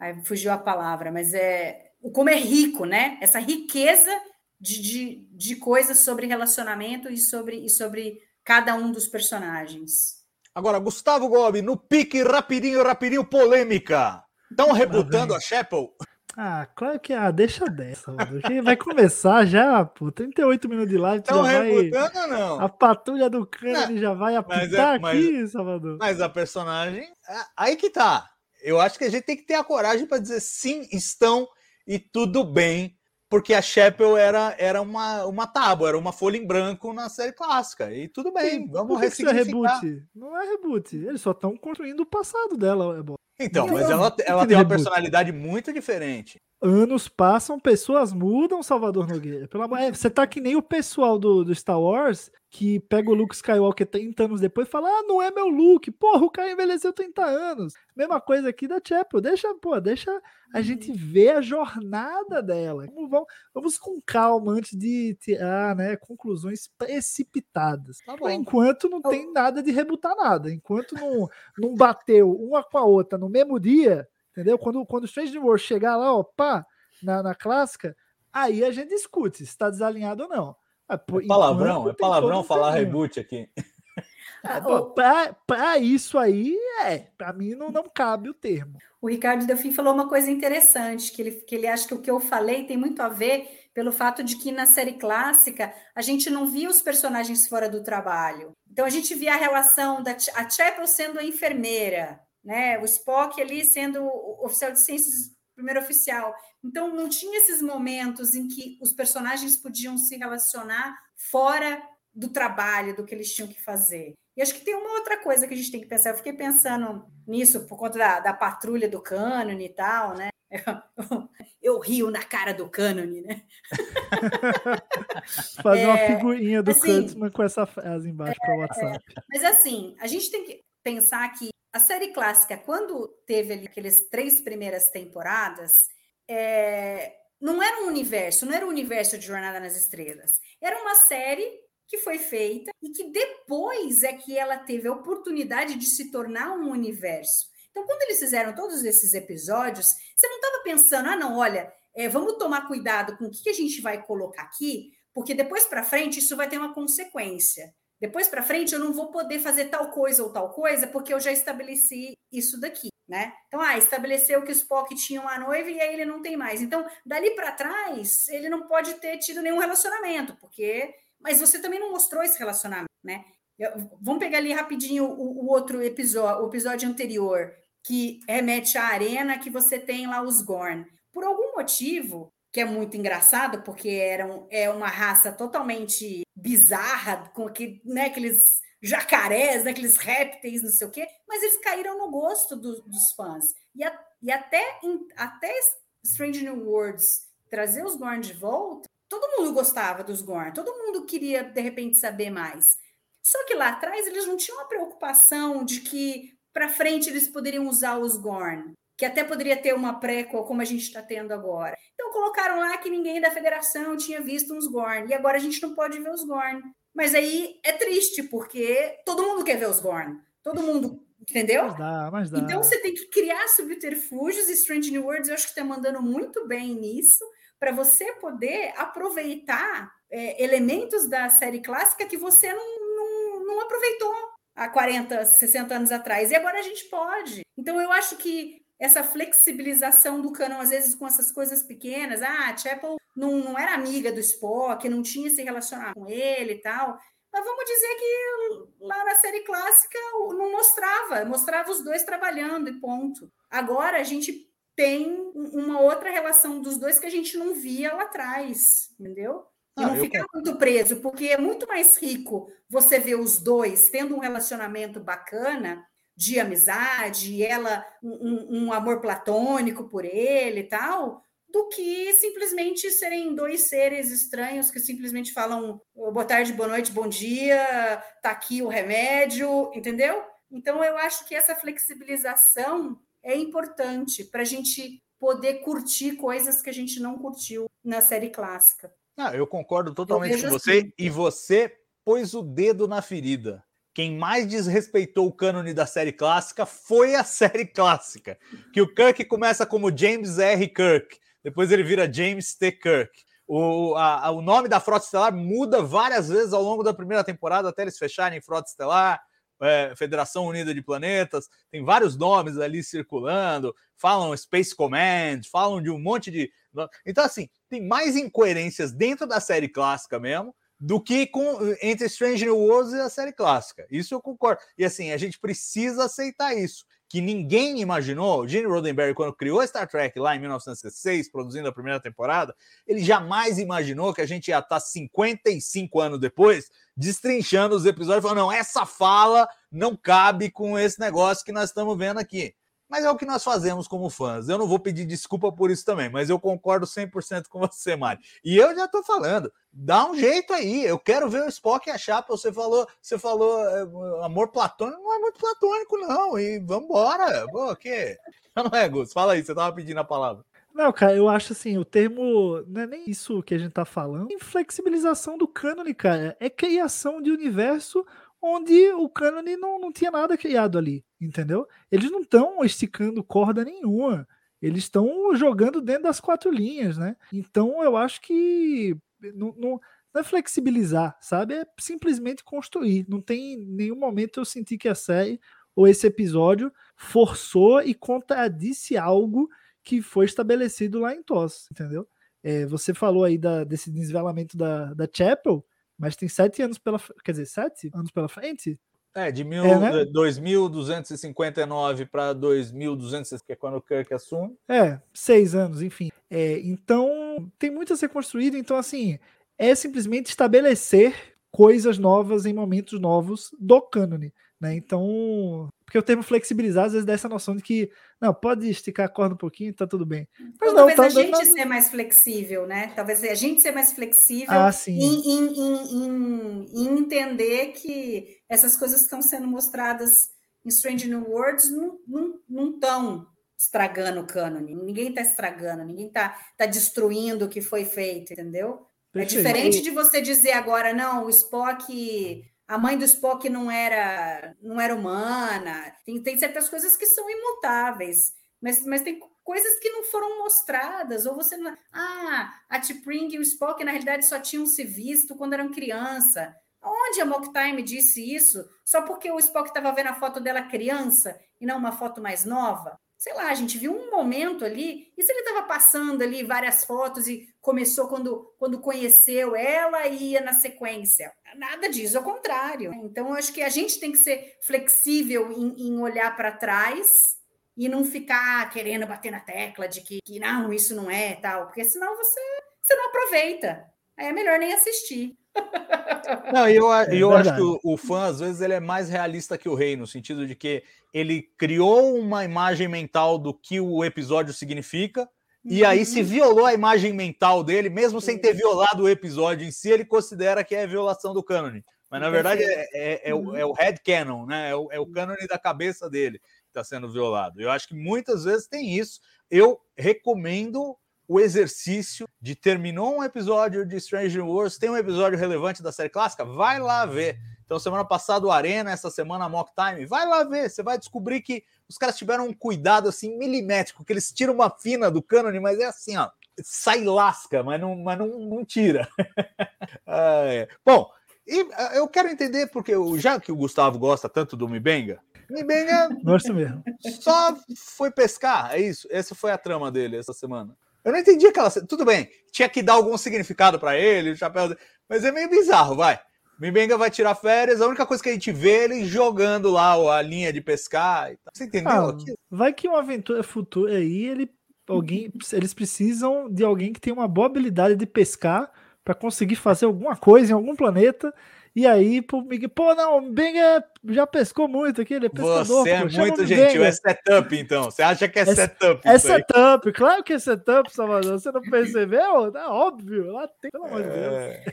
aí fugiu a palavra, mas é como é rico, né? Essa riqueza de, de, de coisas sobre relacionamento e sobre, e sobre cada um dos personagens. Agora, Gustavo Gobi, no pique rapidinho, rapidinho, polêmica. Estão rebutando a Chapel? Ah, claro que ah, deixa dessa, mano. Vai começar já, pô. 38 minutos de live. Estão rebutando ou não? A patrulha do cano já vai apitar é, mas, aqui, Salvador. Mas a personagem. é- Aí que tá. Eu acho que a gente tem que ter a coragem para dizer sim, estão e tudo bem. Porque a Chapel era, era uma, uma tábua, era uma folha em branco na série clássica. E tudo bem, vamos Por que é ressignificar. reboot? Não é reboot. Eles só estão construindo o passado dela. é bom. Então, mas ela, ela tem uma personalidade muito diferente. Anos passam, pessoas mudam, Salvador Nogueira. Pelo amor... é, Você tá que nem o pessoal do, do Star Wars que pega o Luke Skywalker 30 anos depois e fala: Ah, não é meu Luke. Porra, o cara envelheceu 30 anos. Mesma coisa aqui da Chapel. Deixa, pô, deixa a gente ver a jornada dela. Vamos, vamos, vamos com calma antes de tirar né, conclusões precipitadas. Tá Por enquanto não tem nada de rebutar nada. Enquanto não, não bateu uma com a outra no mesmo dia, entendeu? Quando, quando o Strange New World chegar lá, ó, pá, na, na clássica, aí a gente discute se está desalinhado ou não. Ah, É palavrão, é palavrão falar caminho. reboot aqui. Ah, Pra, pra isso aí, é. Pra mim não, não cabe o termo. o Ricardo Delfim falou uma coisa interessante, que ele, que ele acha que o que eu falei tem muito a ver pelo fato de que na série clássica a gente não via os personagens fora do trabalho. Então a gente via a relação da a Chapel sendo a enfermeira, né? O Spock ali sendo o oficial de ciências, primeiro oficial. Então não tinha esses momentos em que os personagens podiam se relacionar fora do trabalho, do que eles tinham que fazer. E acho que tem uma outra coisa que a gente tem que pensar. Eu fiquei pensando nisso por conta da, da patrulha do cânone e tal, né? Eu, eu rio na cara do cânone, né? Fazer uma É, figurinha do assim, Kurtzman com essa frase embaixo para o WhatsApp. Mas assim, a gente tem que pensar que a série clássica, quando teve ali aqueles três primeiras temporadas, é, não era um universo, não era o universo de Jornada nas Estrelas. Era uma série que foi feita e que depois é que ela teve a oportunidade de se tornar um universo. Então, quando eles fizeram todos esses episódios, você não estava pensando, ah, não, olha, é, vamos tomar cuidado com o que a gente vai colocar aqui, porque depois para frente isso vai ter uma consequência. Depois para frente eu não vou poder fazer tal coisa ou tal coisa, porque eu já estabeleci isso daqui, né? Então, ah, estabeleceu que o Spock tinha uma noiva e aí ele não tem mais. Então, dali para trás, ele não pode ter tido nenhum relacionamento, porque mas você também não mostrou esse relacionamento, né? Eu- vamos pegar ali rapidinho o, o outro episódio, o episódio anterior, que remete à arena que você tem lá os Gorn. Por algum motivo, que é muito engraçado, porque eram, é uma raça totalmente bizarra, com aquele, né, aqueles jacarés, né, aqueles répteis, não sei o quê, mas eles caíram no gosto do- dos fãs. E, a- e até, em- até Strange New Worlds trazer os Gorn de volta, todo mundo gostava dos Gorn, todo mundo queria, de repente, saber mais. Só que lá atrás eles não tinham a preocupação de que para frente eles poderiam usar os Gorn, que até poderia ter uma prequel como a gente está tendo agora. Então colocaram lá que ninguém da federação tinha visto uns Gorn, e agora a gente não pode ver os Gorn. Mas aí é triste, porque todo mundo quer ver os Gorn. Todo mundo, entendeu? Mas dá, mas dá. Então você tem que criar subterfúgios e Strange New Worlds eu acho que está mandando muito bem nisso para você poder aproveitar é, elementos da série clássica que você não, não, não aproveitou há 40, 60 anos atrás. E agora a gente pode. Então, eu acho que essa flexibilização do canon, às vezes com essas coisas pequenas, ah, a Chapel não, não era amiga do Spock, não tinha se relacionado com ele e tal. Mas vamos dizer que lá na série clássica não mostrava, mostrava os dois trabalhando e ponto. Agora a gente tem uma outra relação dos dois que a gente não via lá atrás, entendeu? E não, não ficar muito preso, porque é muito mais rico você ver os dois tendo um relacionamento bacana de amizade, ela um, um, amor platônico por ele e tal, do que simplesmente serem dois seres estranhos que simplesmente falam boa tarde, boa noite, bom dia, tá aqui o remédio, entendeu? Então eu acho que essa flexibilização é importante para a gente poder curtir coisas que a gente não curtiu na série clássica. Ah, eu concordo totalmente eu com você assim. e você pôs o dedo na ferida quem mais desrespeitou o cânone da série clássica foi a série clássica. Que o Kirk começa como James R. Kirk, depois ele vira James T. Kirk. O, a, o nome da Frota Estelar muda várias vezes ao longo da primeira temporada até eles fecharem Frota Estelar. É, Federação Unida de Planetas, tem vários nomes ali circulando, falam Space Command, falam de um monte de. Então, assim, tem mais incoerências dentro da série clássica mesmo, do que com entre Strange New Worlds e a série clássica. Isso eu concordo. E assim, a gente precisa aceitar isso. Que ninguém imaginou, Gene Roddenberry, quando criou Star Trek lá em 1966, produzindo a primeira temporada, ele jamais imaginou que a gente ia estar 55 anos depois destrinchando os episódios, falando: não, essa fala não cabe com esse negócio que nós estamos vendo aqui. Mas é o que nós fazemos como fãs. Eu não vou pedir desculpa por isso também, mas eu concordo 100% com você, Mari. E eu já estou falando, dá um jeito aí. Eu quero ver o Spock e a Chapa. Você falou, você falou é, amor platônico, não é muito platônico não. E vamos embora. Pô, que? Não é, Gus? Fala aí, você estava pedindo a palavra. Não, cara, eu acho assim, o termo não é nem isso que a gente tá falando. Flexibilização do cânone, cara, é criação de universo onde o cânone não, não tinha nada criado ali, entendeu? Eles não estão esticando corda nenhuma. Eles estão jogando dentro das quatro linhas, né? Então eu acho que não, não, não, é flexibilizar, sabe? É simplesmente construir. Não tem nenhum momento eu senti que a série ou esse episódio forçou e contradisse algo que foi estabelecido lá em TOS, entendeu? É, você falou aí da, desse desvelamento da, da Chapel, mas tem sete anos pela quer dizer, sete anos pela frente? É, de mil, é, né? 2.259 para 2.200, que é quando o Kirk assume. É, seis anos, enfim. É, então, tem muito a ser construído. Então, assim, é simplesmente estabelecer coisas novas em momentos novos do cânone. Né? Então, porque o termo flexibilizar às vezes dá essa noção de que não, pode esticar a corda um pouquinho, tá tudo bem. Mas não, talvez tá, a gente ser mais flexível, né? Talvez a gente ser mais flexível ah, em, em, em, em, entender que essas coisas que estão sendo mostradas em Strange New Worlds não estão estragando o cânone. Ninguém está estragando, ninguém está tá destruindo o que foi feito, entendeu? É Perfeito. É diferente de você dizer agora, não, o Spock a mãe do Spock não era não era humana. Tem, tem certas coisas que são imutáveis, mas, mas tem coisas que não foram mostradas, ou você não. Ah, a T'Pring e o Spock, na realidade, só tinham se visto quando eram criança. Onde a Mock Time disse isso? Só porque o Spock estava vendo a foto dela criança e não uma foto mais nova? Sei lá, a gente viu um momento ali, e se ele estava passando ali várias fotos e começou quando, quando conheceu ela e ia na sequência? Nada disso, ao contrário. Então, acho que a gente tem que ser flexível em, em olhar para trás e não ficar querendo bater na tecla de que, que não, isso não é tal, porque senão você, você não aproveita. Aí é melhor nem assistir. Não, eu, é eu acho que o, o, fã, às vezes, ele é mais realista que o rei, no sentido de que ele criou uma imagem mental do que o episódio significa, e aí se uhum. violou a imagem mental dele, mesmo sem ter violado o episódio em si, ele considera que é violação do cânone. Mas na verdade é, é, é, o, é o head canon, né? É o, é o cânone da cabeça dele que está sendo violado. Eu acho que muitas vezes tem isso. Eu recomendo o exercício de terminou um episódio de Stranger Wars, tem um episódio relevante da série clássica, vai lá ver. Então, semana passada o Arena, essa semana a Mock Time, vai lá ver. Você vai descobrir que os caras tiveram um cuidado assim milimétrico, que eles tiram uma fina do cânone, mas é assim, ó, sai lasca, mas não, mas não, não tira. ah, é. Bom, e ah, eu quero entender, porque já que o Gustavo gosta tanto do Mibenga, Mibenga Gosto mesmo. só foi pescar, é isso. Essa foi a trama dele essa semana. Eu não entendi aquela. Tudo bem, tinha que dar algum significado para ele, o chapéu. Mas é meio bizarro, vai. Mibenga vai tirar férias, a única coisa que a gente vê é ele jogando lá a linha de pescar. Você entendeu? Ah, vai que uma aventura futura aí, ele, alguém, eles precisam de alguém que tem uma boa habilidade de pescar para conseguir fazer alguma coisa em algum planeta e aí, pô, Miguel, pô, não, o Benga já pescou muito aqui, ele é pescador. Você é pô, muito gentil, é setup, então. Você acha que é, é setup? É setup, claro que é setup, Salvador. Você não percebeu? É óbvio, lá tem, pelo amor de Deus. É...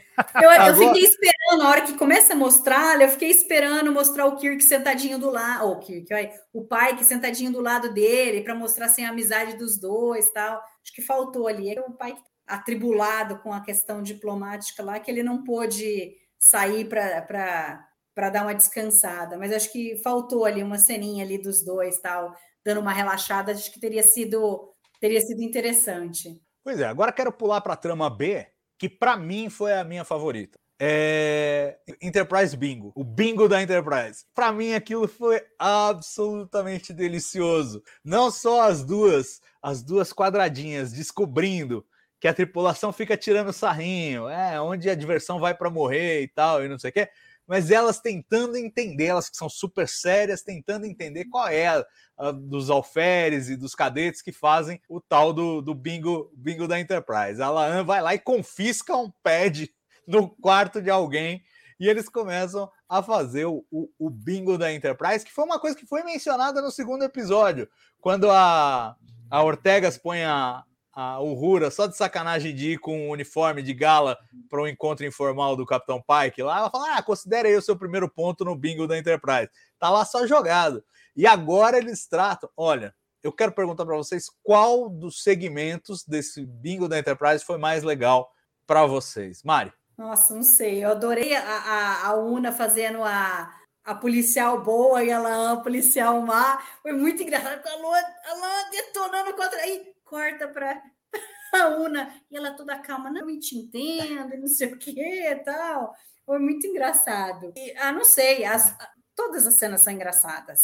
Eu, eu fiquei esperando, na hora que começa a mostrar, eu fiquei esperando mostrar o Kirk sentadinho do lado, ou oh, Kirk, olha, o pai que sentadinho do lado dele, para mostrar assim, a amizade dos dois tal. Acho que faltou ali. É o pai atribulado com a questão diplomática lá, que ele não pôde sair para dar uma descansada. Mas acho que faltou ali uma ceninha ali dos dois, tal, dando uma relaxada. Acho que teria sido teria sido interessante. Pois é, agora quero pular para a trama B, que para mim foi a minha favorita. É... Enterprise Bingo, o bingo da Enterprise. Para mim aquilo foi absolutamente delicioso. Não só as duas, as duas quadradinhas descobrindo que a tripulação fica tirando sarrinho, é onde a diversão vai para morrer e tal, e não sei o quê. Mas elas tentando entender, elas que são super sérias, tentando entender qual é a, a dos alferes e dos cadetes que fazem o tal do, do bingo, bingo da Enterprise. A Laan vai lá e confisca um pad no quarto de alguém e eles começam a fazer o, o, o, bingo da Enterprise, que foi uma coisa que foi mencionada no segundo episódio, quando a, a Ortegas põe a, a Uhura só de sacanagem de ir com um uniforme de gala para um encontro informal do Capitão Pike lá, ela fala: Ah, considere aí o seu primeiro ponto no bingo da Enterprise. Tá lá só jogado. E agora eles tratam. Olha, eu quero perguntar para vocês qual dos segmentos desse bingo da Enterprise foi mais legal para vocês. Mari. Nossa, não sei. Eu adorei a, a, a Una fazendo a, a policial boa e ela a policial má. Foi muito engraçado. A Lua, a Lua detonando contra. Aí, corta para a Una e ela toda calma, não me te entendo, não sei o que tal. Foi muito engraçado. E, ah, não sei, as, todas as cenas são engraçadas.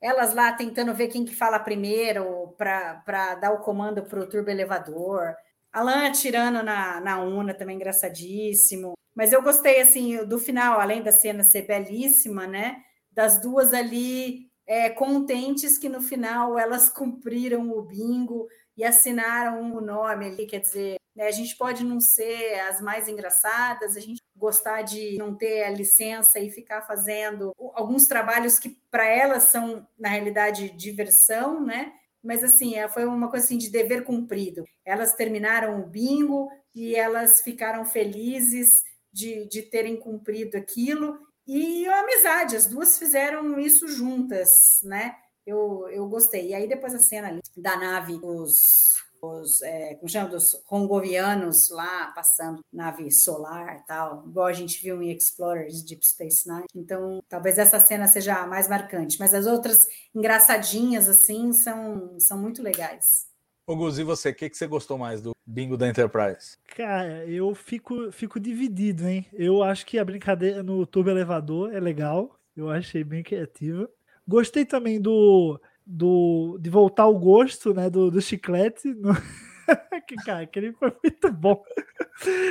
Elas lá tentando ver quem que fala primeiro para dar o comando para o turbo elevador. Alan atirando na, na Una também engraçadíssimo. Mas eu gostei assim do final, além da cena ser belíssima, né? Das duas ali é, contentes que no final elas cumpriram o bingo e assinaram o nome ali, quer dizer, né, a gente pode não ser as mais engraçadas, a gente gostar de não ter a licença e ficar fazendo alguns trabalhos que para elas são na realidade diversão, né? Mas assim, é, foi uma coisa assim de dever cumprido. Elas terminaram o bingo e elas ficaram felizes de, de terem cumprido aquilo e a amizade, as duas fizeram isso juntas, né? Eu, eu gostei. E aí depois a cena ali da nave, os, os é, como chama, dos rongovianos lá passando nave solar tal, igual a gente viu em Explorers Deep Space Nine. Então, talvez essa cena seja a mais marcante, mas as outras engraçadinhas assim são, são muito legais. Ô Gus, e você, o que, que você gostou mais do bingo da Enterprise? Cara, eu fico, fico dividido, hein? Eu acho que a brincadeira no turbo elevador é legal, eu achei bem criativa. Gostei também do, do de voltar o gosto, né, do, do chiclete. No... que cara, aquele foi muito bom.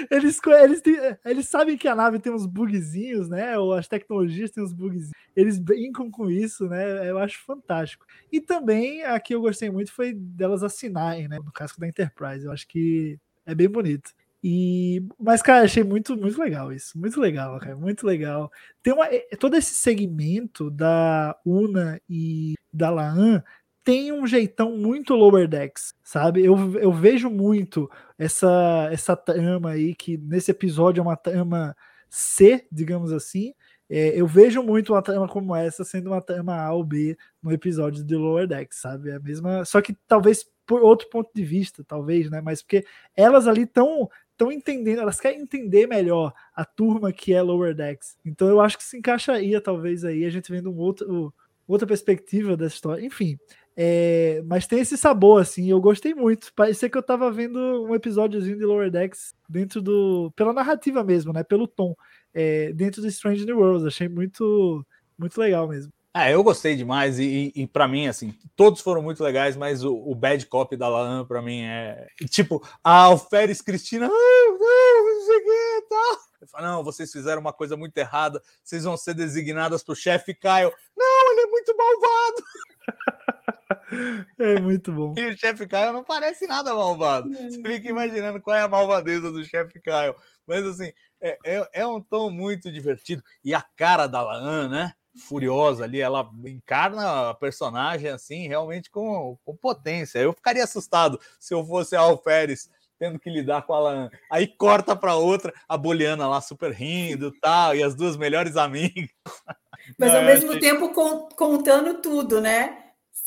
Eles, eles, eles sabem que a nave tem uns bugzinhos, né? Ou as tecnologias têm uns bugzinhos. Eles brincam com isso, né? Eu acho fantástico. E também aqui eu gostei muito foi delas assinarem, né? No casco da Enterprise. Eu acho que é bem bonito. E, mas, cara, achei muito, muito legal isso. Muito legal, cara. Muito legal. Tem uma, é, todo esse segmento da Una e da Laan tem um jeitão muito Lower Decks, sabe? Eu, eu vejo muito essa, essa trama aí, que nesse episódio é uma trama C, digamos assim. É, eu vejo muito uma trama como essa sendo uma trama A ou B no episódio de Lower Decks, sabe? É a mesma. Só que talvez por outro ponto de vista, talvez, né? Mas porque elas ali estão estão entendendo, elas querem entender melhor a turma que é Lower Decks. Então eu acho que se encaixaria, talvez, aí, a gente vendo um outro, outra perspectiva dessa história. Enfim, É, mas tem esse sabor, assim, eu gostei muito. Parecia que eu tava vendo um episódiozinho de Lower Decks dentro do. pela narrativa mesmo, né? Pelo tom. É, dentro do Strange New Worlds. Achei muito, muito legal mesmo. É, eu gostei demais e, e, e para mim, assim, todos foram muito legais, mas o, o bad cop da Laan para mim é tipo a Alferes Cristina, ah, não, não sei o que tal. Eu falo, não, vocês fizeram uma coisa muito errada, vocês vão ser designadas pro chefe Kyle. Não, ele é muito malvado. É muito bom. E o chefe Kyle não parece nada malvado. Você fica imaginando qual é a malvadeza do chefe Kyle. Mas assim, é, é, é, um tom muito divertido. E a cara da Laan, né? Furiosa ali, ela encarna a personagem assim, realmente com, com potência. Eu ficaria assustado se eu fosse a Alferes tendo que lidar com a Laan. Aí corta para outra, a Boliana lá super rindo tal, e as duas melhores amigas. Mas ao mesmo achei... tempo contando tudo, né?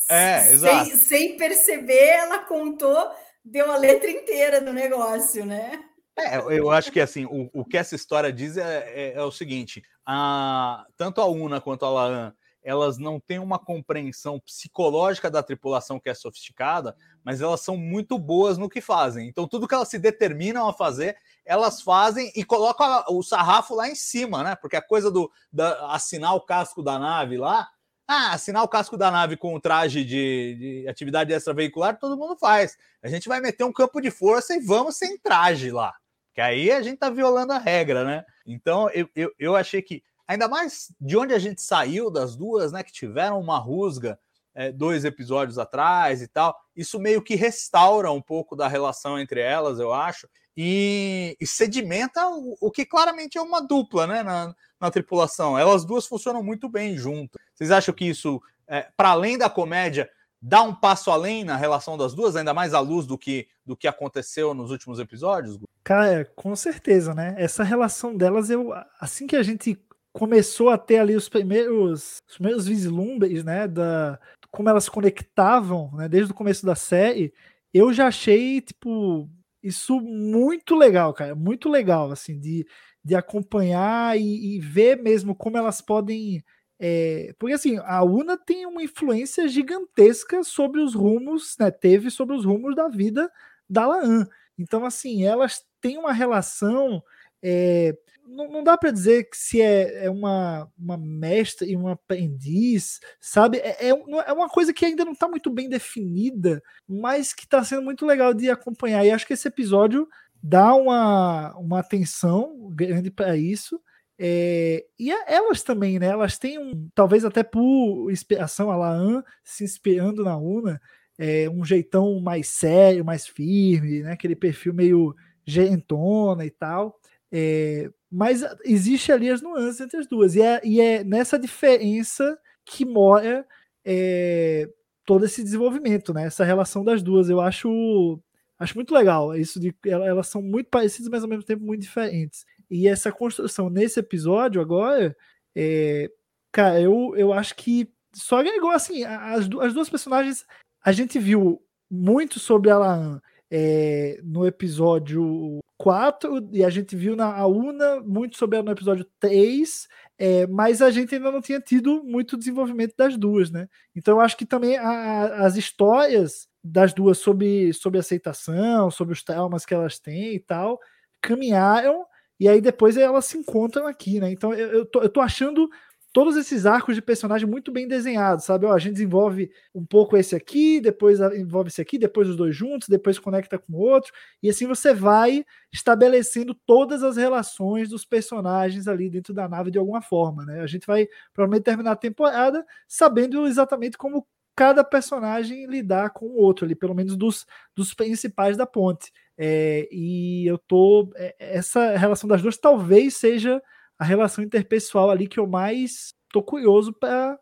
É, exato. Sem, sem perceber, ela contou, deu a letra inteira do negócio, né? É, eu acho que assim, o, o que essa história diz é, é, é, o seguinte: a, tanto a Una quanto a Laan, elas não têm uma compreensão psicológica da tripulação que é sofisticada, mas elas são muito boas no que fazem. Então, tudo que elas se determinam a fazer, elas fazem e colocam o sarrafo lá em cima, né? Porque a coisa do da, assinar o casco da nave lá, ah, assinar o casco da nave com o traje de, de atividade extraveicular, todo mundo faz. A gente vai meter um campo de força e vamos sem traje lá. Que aí a gente tá violando a regra, né? Então eu, eu, eu achei que, ainda mais de onde a gente saiu das duas, né? Que tiveram uma rusga é, dois episódios atrás e tal, isso meio que restaura um pouco da relação entre elas, eu acho, e, e sedimenta o, o, que claramente é uma dupla, né? Na, na tripulação. Elas duas funcionam muito bem juntas. Vocês acham que isso, é, para além da comédia, dá um passo além na relação das duas, ainda mais à luz do que, do que aconteceu nos últimos episódios? Cara, com certeza, né? Essa relação delas, eu assim que a gente começou a ter ali os primeiros, os primeiros vislumbres, né, da como elas conectavam, né, desde o começo da série, eu já achei tipo isso muito legal, cara, muito legal, assim, de de acompanhar e, e ver mesmo como elas podem. É, porque assim, a UNA tem uma influência gigantesca sobre os rumos, né? Teve sobre os rumos da vida da Laan. Então, assim, elas têm uma relação. É, não, não, dá para dizer que se é, é, uma, uma mestra e um aprendiz, sabe? É, é, é uma coisa que ainda não está muito bem definida, mas que está sendo muito legal de acompanhar. E acho que esse episódio dá uma, uma atenção grande para isso. É, e elas também, né? Elas têm um, talvez até por inspiração a Laan se inspirando na Una, é, um jeitão mais sério, mais firme, né? Aquele perfil meio gerentona e tal. É, mas existe ali as nuances entre as duas. E é, e é nessa diferença que mora é, todo esse desenvolvimento, né? Essa relação das duas. Eu acho Acho muito legal isso de elas são muito parecidas, mas ao mesmo tempo muito diferentes. E essa construção nesse episódio agora, é, cara, eu, eu acho que só agregou assim, as, as duas personagens a gente viu muito sobre a Laan é, no episódio 4 e a gente viu na a Una muito sobre ela no episódio 3, é, mas a gente ainda não tinha tido muito desenvolvimento das duas, né? Então eu acho que também a, as histórias das duas sobre, sobre aceitação, sobre os traumas que elas têm e tal, caminharam e aí depois elas se encontram aqui, né? Então eu, eu, tô, eu tô achando todos esses arcos de personagem muito bem desenhados, sabe? Ó, a gente desenvolve um pouco esse aqui, depois envolve esse aqui, depois os dois juntos, depois conecta com o outro, e assim você vai estabelecendo todas as relações dos personagens ali dentro da nave de alguma forma, né? A gente vai provavelmente terminar a temporada sabendo exatamente como cada personagem lidar com o outro ali, pelo menos dos, dos principais da ponte. É, e eu tô. É, essa relação das duas talvez seja a relação interpessoal ali que eu mais tô curioso para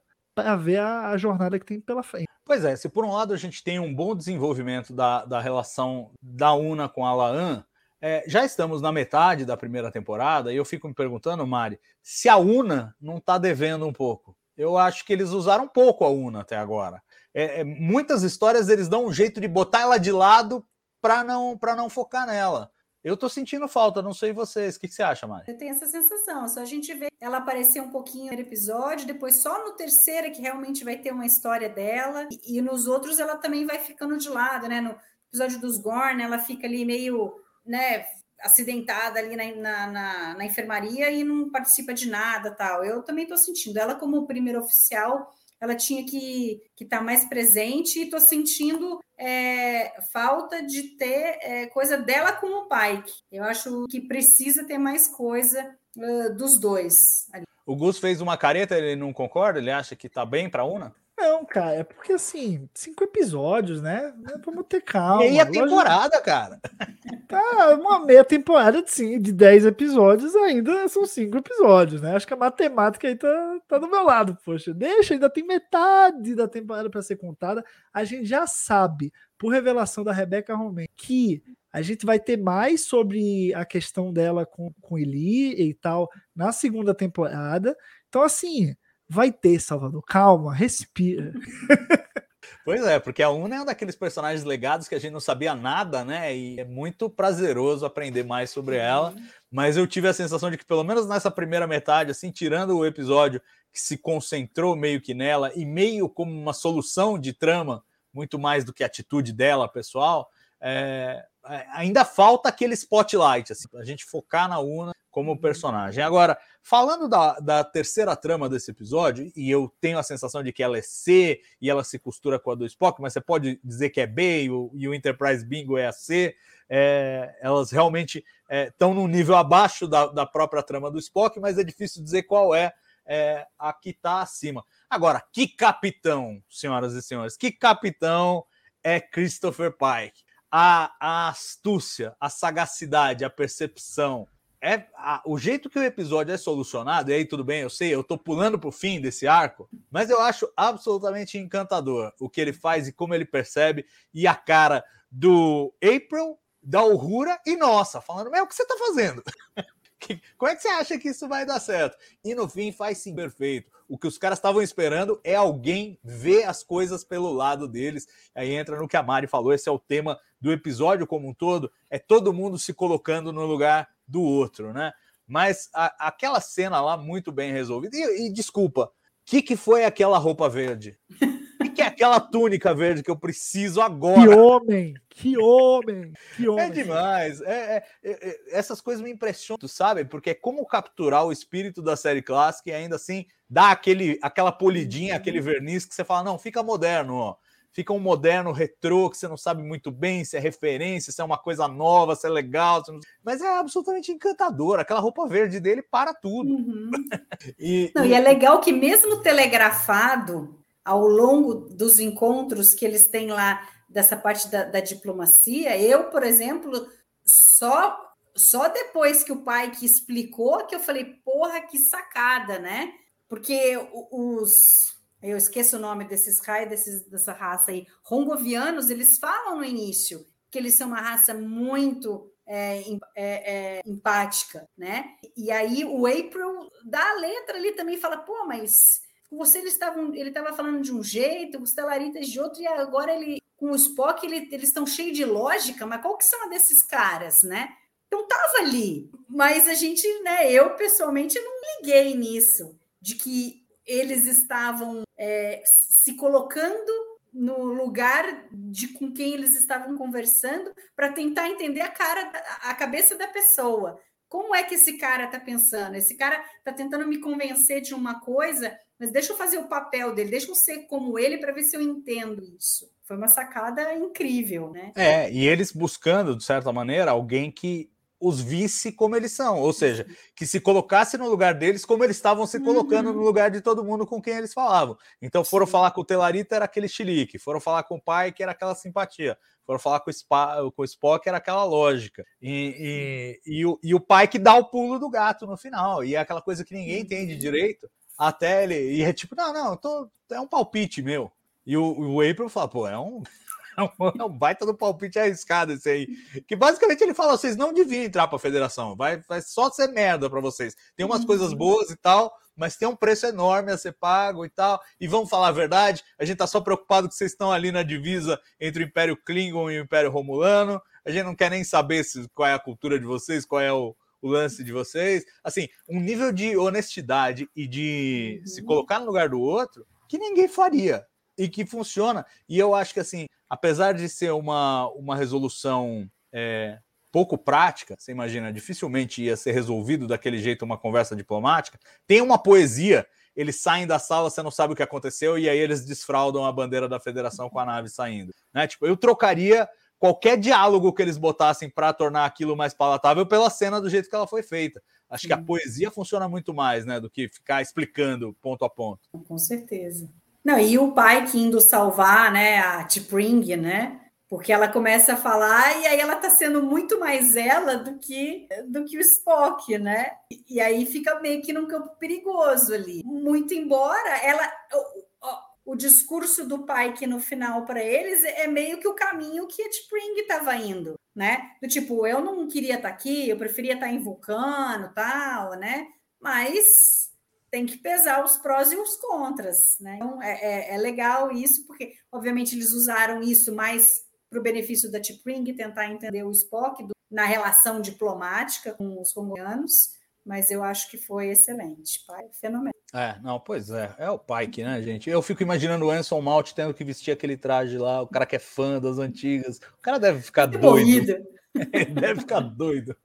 ver a, a, jornada que tem pela frente. Pois é, se por um lado a gente tem um bom desenvolvimento da, da relação da Una com a Laan, é, já estamos na metade da primeira temporada e eu fico me perguntando, Mari, se a Una não está devendo um pouco eu acho que eles usaram pouco a Una até agora. É, é, muitas histórias eles dão um jeito de botar ela de lado para não para não focar nela. Eu tô sentindo falta, não sei vocês. O que, que você acha, Mari? Eu tenho essa sensação. Só a gente vê ela aparecer um pouquinho no episódio, depois só no terceiro é que realmente vai ter uma história dela. E, e nos outros ela também vai ficando de lado, né? No episódio dos Gorn, ela fica ali meio, né? acidentada ali na, na, na, na enfermaria e não participa de nada tal. Eu também estou sentindo ela como primeiro oficial ela tinha que estar tá mais presente e estou sentindo é, falta de ter é, coisa dela com o Pike. Eu acho que precisa ter mais coisa uh, dos dois. Ali. O Gus fez uma careta, ele não concorda? Ele acha que está bem para Una? Não, cara, é porque assim, cinco episódios, né? Vamos ter calma. Meia temporada, cara. Tá, uma meia temporada de, de dez episódios ainda são cinco episódios, né? Acho que a matemática aí tá, tá do meu lado, poxa. Deixa, ainda tem metade da temporada para ser contada. A gente já sabe, por revelação da Rebeca Romain, que a gente vai ter mais sobre a questão dela com, com Eli e tal na segunda temporada. Então, assim, Vai ter, Salvador. Calma, respira. Pois é, porque a Una é um daqueles personagens legados que a gente não sabia nada, né? E é muito prazeroso aprender mais sobre ela. Mas eu tive a sensação de que, pelo menos nessa primeira metade, assim, tirando o episódio que se concentrou meio que nela e meio como uma solução de trama, muito mais do que a atitude dela, pessoal, é, é ainda falta aquele spotlight, assim, a gente focar na Una como personagem. Agora, falando da, da, terceira trama desse episódio, e eu tenho a sensação de que ela é C e ela se costura com a do Spock, mas você pode dizer que é B e o, e o Enterprise Bingo é a C. É, elas realmente estão é, num nível abaixo da, da, própria trama do Spock, mas é difícil dizer qual é, é a que está acima. Agora, que capitão, senhoras e senhores, que capitão é Christopher Pike? A, a astúcia, a sagacidade, a percepção, é a, o jeito que o episódio é solucionado, e aí tudo bem, eu sei, eu tô pulando pro fim desse arco, mas eu acho absolutamente encantador o que ele faz e como ele percebe, e a cara do April, da Uhura e nossa, falando, meu, o que você tá fazendo? como é que você acha que isso vai dar certo? E no fim faz sim perfeito. O que os caras estavam esperando é alguém ver as coisas pelo lado deles. Aí entra no que a Mari falou, esse é o tema do episódio como um todo, é todo mundo se colocando no lugar do outro, né? Mas a, aquela cena lá muito bem resolvida. E, e desculpa, o que, que foi aquela roupa verde? O que, que é aquela túnica verde que eu preciso agora? Que homem! Que homem! Que é homem! É demais. É, é, é, é, essas coisas me impressionam, sabe? Porque é como capturar o espírito da série clássica e ainda assim dar aquele, aquela polidinha, aquele verniz que você fala, não, fica moderno, ó fica um moderno retrô que você não sabe muito bem se é referência, se é uma coisa nova, se é legal, não... mas é absolutamente encantador. Aquela roupa verde dele para tudo. Uhum. e, não, e... e é legal que, mesmo telegrafado ao longo dos encontros que eles têm lá dessa parte da, da diplomacia, eu, por exemplo, só só depois que o pai que explicou que eu falei, porra, que sacada, né? Porque os eu esqueço o nome desses raios, dessa raça aí, rongovianos, eles falam no início que eles são uma raça muito é, é, é, empática, né? E aí o April dá a letra ali também fala, pô, mas você eles estavam, ele estava falando de um jeito, os telaritas de outro, e agora ele com o Spock ele, eles estão cheios de lógica, mas qual que são desses caras, né? Então tava ali, mas a gente, né? Eu pessoalmente não liguei nisso de que eles estavam é, se colocando no lugar de com quem eles estavam conversando para tentar entender a cara, a cabeça da pessoa. Como é que esse cara está pensando? Esse cara está tentando me convencer de uma coisa, mas deixa eu fazer o papel dele, deixa eu ser como ele para ver se eu entendo isso. Foi uma sacada incrível, né? É, e eles buscando, de certa maneira, alguém que os visse como eles são, ou seja, que se colocasse no lugar deles como eles estavam se colocando uhum. no lugar de todo mundo com quem eles falavam. Então foram Sim. falar com o Telarita era aquele chilique, foram falar com o pai que era aquela simpatia, foram falar com o, Spa, com o Spock era aquela lógica. E, e, e, o, e o pai que dá o pulo do gato no final, e é aquela coisa que ninguém entende uhum. direito, até ele, e é tipo, não, não, tô, é um palpite meu. E o, o April fala, pô, é um, é um baita do palpite arriscado esse aí. Que basicamente ele fala: vocês não deviam entrar para a federação, vai, vai só ser merda para vocês. Tem umas coisas uhum. boas e tal, mas tem um preço enorme a ser pago e tal. E vamos falar a verdade, a gente tá só preocupado que vocês estão ali na divisa entre o Império Klingon e o Império Romulano. A gente não quer nem saber se, qual é a cultura de vocês, qual é o, o lance de vocês. Assim, um nível de honestidade e de se colocar no lugar do outro que ninguém faria e que funciona. E eu acho que, assim, apesar de ser uma, uma resolução é, pouco prática, você imagina, dificilmente ia ser resolvido daquele jeito uma conversa diplomática, tem uma poesia. Eles saem da sala, você não sabe o que aconteceu, e aí eles desfraudam a bandeira da federação com a nave saindo. Né? Tipo, eu trocaria qualquer diálogo que eles botassem para tornar aquilo mais palatável pela cena do jeito que ela foi feita. Acho que a poesia funciona muito mais, né, do que ficar explicando ponto a ponto. Com certeza. Não, e o pai que indo salvar, né, a T'Pring, né? Porque ela começa a falar e aí ela tá sendo muito mais ela do que do que o Spock, né? E aí fica meio que num campo perigoso ali. Muito embora ela o, o discurso do pai que no final para eles é meio que o caminho que a T'Pring estava indo, né? Do tipo, eu não queria estar tá aqui, eu preferia estar tá em Vulcano, tal, né? Mas tem que pesar os prós e os contras, né? Então é, é, é legal isso, porque obviamente eles usaram isso mais para o benefício da T'Pring, tentar entender o Spock do, na relação diplomática com os romulanos, mas eu acho que foi excelente, pai, fenomenal. É, não, pois é, é o Pike, né, gente? Eu fico imaginando o Anson Mount tendo que vestir aquele traje lá, o cara que é fã das antigas, o cara deve ficar doido. deve ficar doido.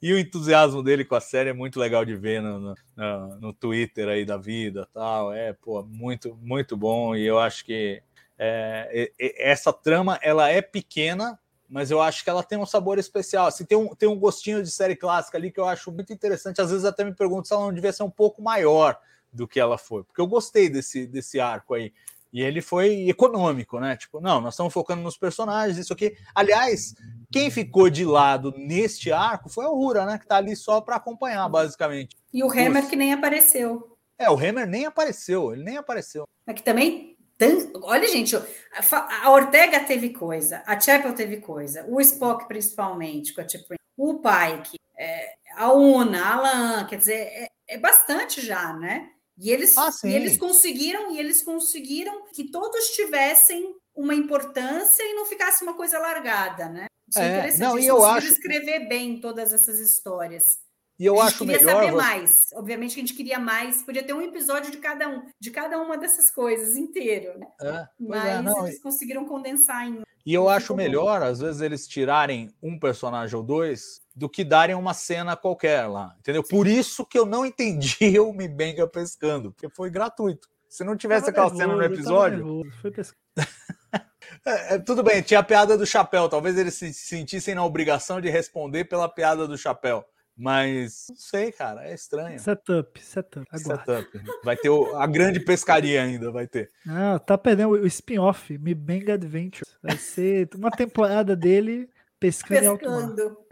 E o entusiasmo dele com a série é muito legal de ver no, no, no Twitter aí da vida tal. É, pô, muito, muito bom. E eu acho que é, essa trama ela é pequena, mas eu acho que ela tem um sabor especial. Assim, tem, um, tem um gostinho de série clássica ali que eu acho muito interessante. Às vezes até me pergunto se ela não devia ser um pouco maior do que ela foi, porque eu gostei desse, desse arco aí. E ele foi econômico, né? Tipo, não, nós estamos focando nos personagens, isso aqui. Aliás, quem ficou de lado neste arco foi o Rura, né? Que tá ali só para acompanhar, basicamente. E o Hammer que nem apareceu. É, o Hammer nem apareceu, ele nem apareceu. É que também. Olha, gente, a Ortega teve coisa, a Chapel teve coisa, o Spock principalmente, com a Chapel, o Pike, é, a Una, a Alan, quer dizer, é, é bastante já, né? E eles, ah, e eles conseguiram, e eles conseguiram que todos tivessem uma importância e não ficasse uma coisa largada, né? Isso é, é interessante. Não, e eu acho escrever bem todas essas histórias. E eu acho queria melhor saber você... mais. Obviamente que a gente queria mais. Podia ter um episódio de cada um, de cada uma dessas coisas inteiro. Né? É, é Mas é, não, eles conseguiram condensar em. E eu acho melhor, bom. às vezes, eles tirarem um personagem ou dois do que darem uma cena qualquer lá, entendeu? Por isso que eu não entendi o Mi Benga pescando, porque foi gratuito. Se não tivesse aquela nervoso, cena no episódio. Foi é, é, tudo bem, tinha a piada do chapéu. Talvez eles se sentissem na obrigação de responder pela piada do chapéu. Mas não sei, cara, é estranho. Setup, setup. Setup. Vai ter o, a grande pescaria ainda, vai ter. Não, tá perdendo o spin-off, Mi Bang Adventure. Vai ser uma temporada dele pescando, pescando.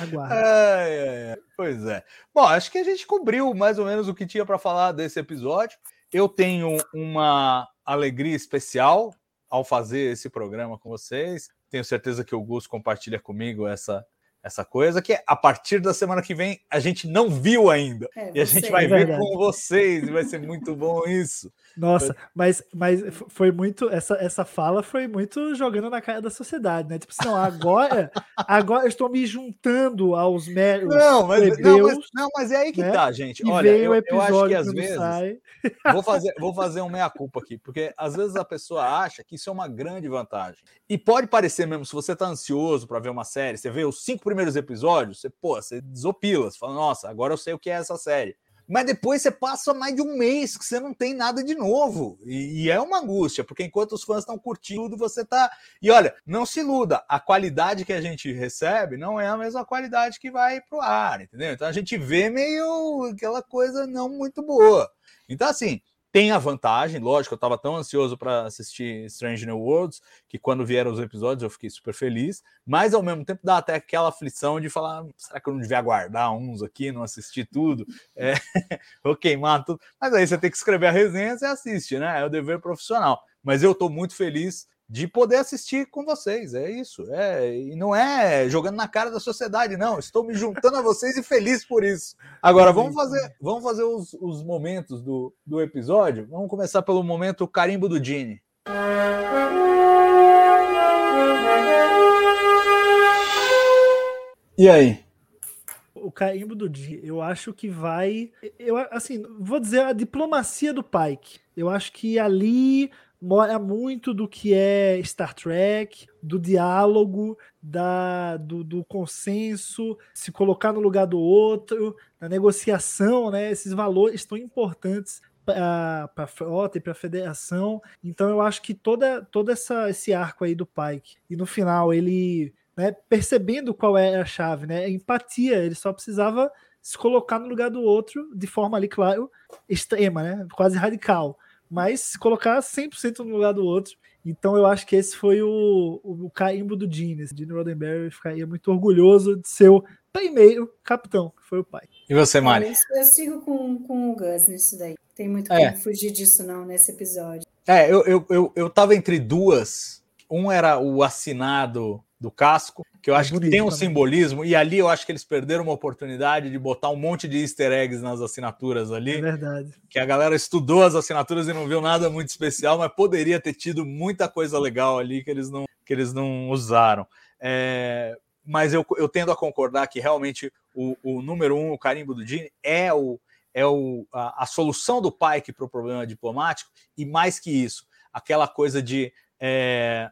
Aguarde. É, é, pois é. Bom, acho que a gente cobriu mais ou menos o que tinha para falar desse episódio. Eu tenho uma alegria especial ao fazer esse programa com vocês. Tenho certeza que o Gus compartilha comigo essa essa coisa que a partir da semana que vem a gente não viu ainda. É, e a gente vai é ver com vocês, e vai ser muito bom isso. Nossa, mas, mas foi muito. Essa, essa fala foi muito jogando na cara da sociedade, né? Tipo assim, não, agora, agora eu estou me juntando aos meros. Não, mas, não, mas, não, mas é aí que né? tá, gente. Olha, eu, eu, acho que às vezes. Sai. Vou fazer, vou fazer um meia-culpa aqui, porque às vezes a pessoa acha que isso é uma grande vantagem. E pode parecer mesmo, se você está ansioso para ver uma série, você vê os cinco primeiros episódios, você, pô, você desopila, você fala, nossa, agora eu sei o que é essa série mas depois você passa mais de um mês que você não tem nada de novo. E, e é uma angústia, porque enquanto os fãs estão curtindo, você tá. E olha, não se iluda, a qualidade que a gente recebe não é a mesma qualidade que vai pro ar, entendeu? Então a gente vê meio aquela coisa não muito boa. Então, assim, tem a vantagem, lógico, eu estava tão ansioso para assistir Strange New Worlds que quando vieram os episódios eu fiquei super feliz, mas ao mesmo tempo dá até aquela aflição de falar: será que eu não devia aguardar uns aqui, não assistir tudo? É, vou queimar tudo. Mas aí você tem que escrever a resenha, você assiste, né? É o dever profissional. Mas eu estou muito feliz de poder assistir com vocês. É isso. É, e não é jogando na cara da sociedade, não. Estou me juntando a vocês e feliz por isso. Agora, vamos fazer, vamos fazer os, os momentos do, do episódio. Vamos começar pelo momento carimbo do Gene. E aí? O carimbo do dia, eu acho que vai. Eu, assim, vou dizer a diplomacia do Pike. Eu acho que ali mora muito do que é Star Trek, do diálogo, da, do, do consenso, se colocar no lugar do outro, da negociação, né? Esses valores estão importantes para a frota e para a federação. Então eu acho que toda, todo essa, esse arco aí do Pike e no final ele né, percebendo qual é a chave, né? Empatia, ele só precisava se colocar no lugar do outro de forma ali, claro, extrema, né? Quase radical mas se colocar 100% no lugar do outro. Então eu acho que esse foi o, o, o carimbo do Gene. Gene Roddenberry ficaria muito orgulhoso de ser o primeiro capitão, que foi o pai. E você, Mari? Eu, eu sigo com, com o Gus nisso daí. Tem muito é. como fugir disso não nesse episódio. É, eu, eu, eu, eu tava entre duas. Um era o assinado do casco, que eu é acho que tem um também. simbolismo, e ali eu acho que eles perderam uma oportunidade de botar um monte de easter eggs nas assinaturas ali. É verdade. Que a galera estudou as assinaturas e não viu nada muito especial, mas poderia ter tido muita coisa legal ali que eles não, que eles não usaram. É, mas eu, eu tendo a concordar que realmente o, o número um, o carimbo do Gene, é, o, é o, a, a solução do Pike para o problema diplomático, e mais que isso, aquela coisa de. É,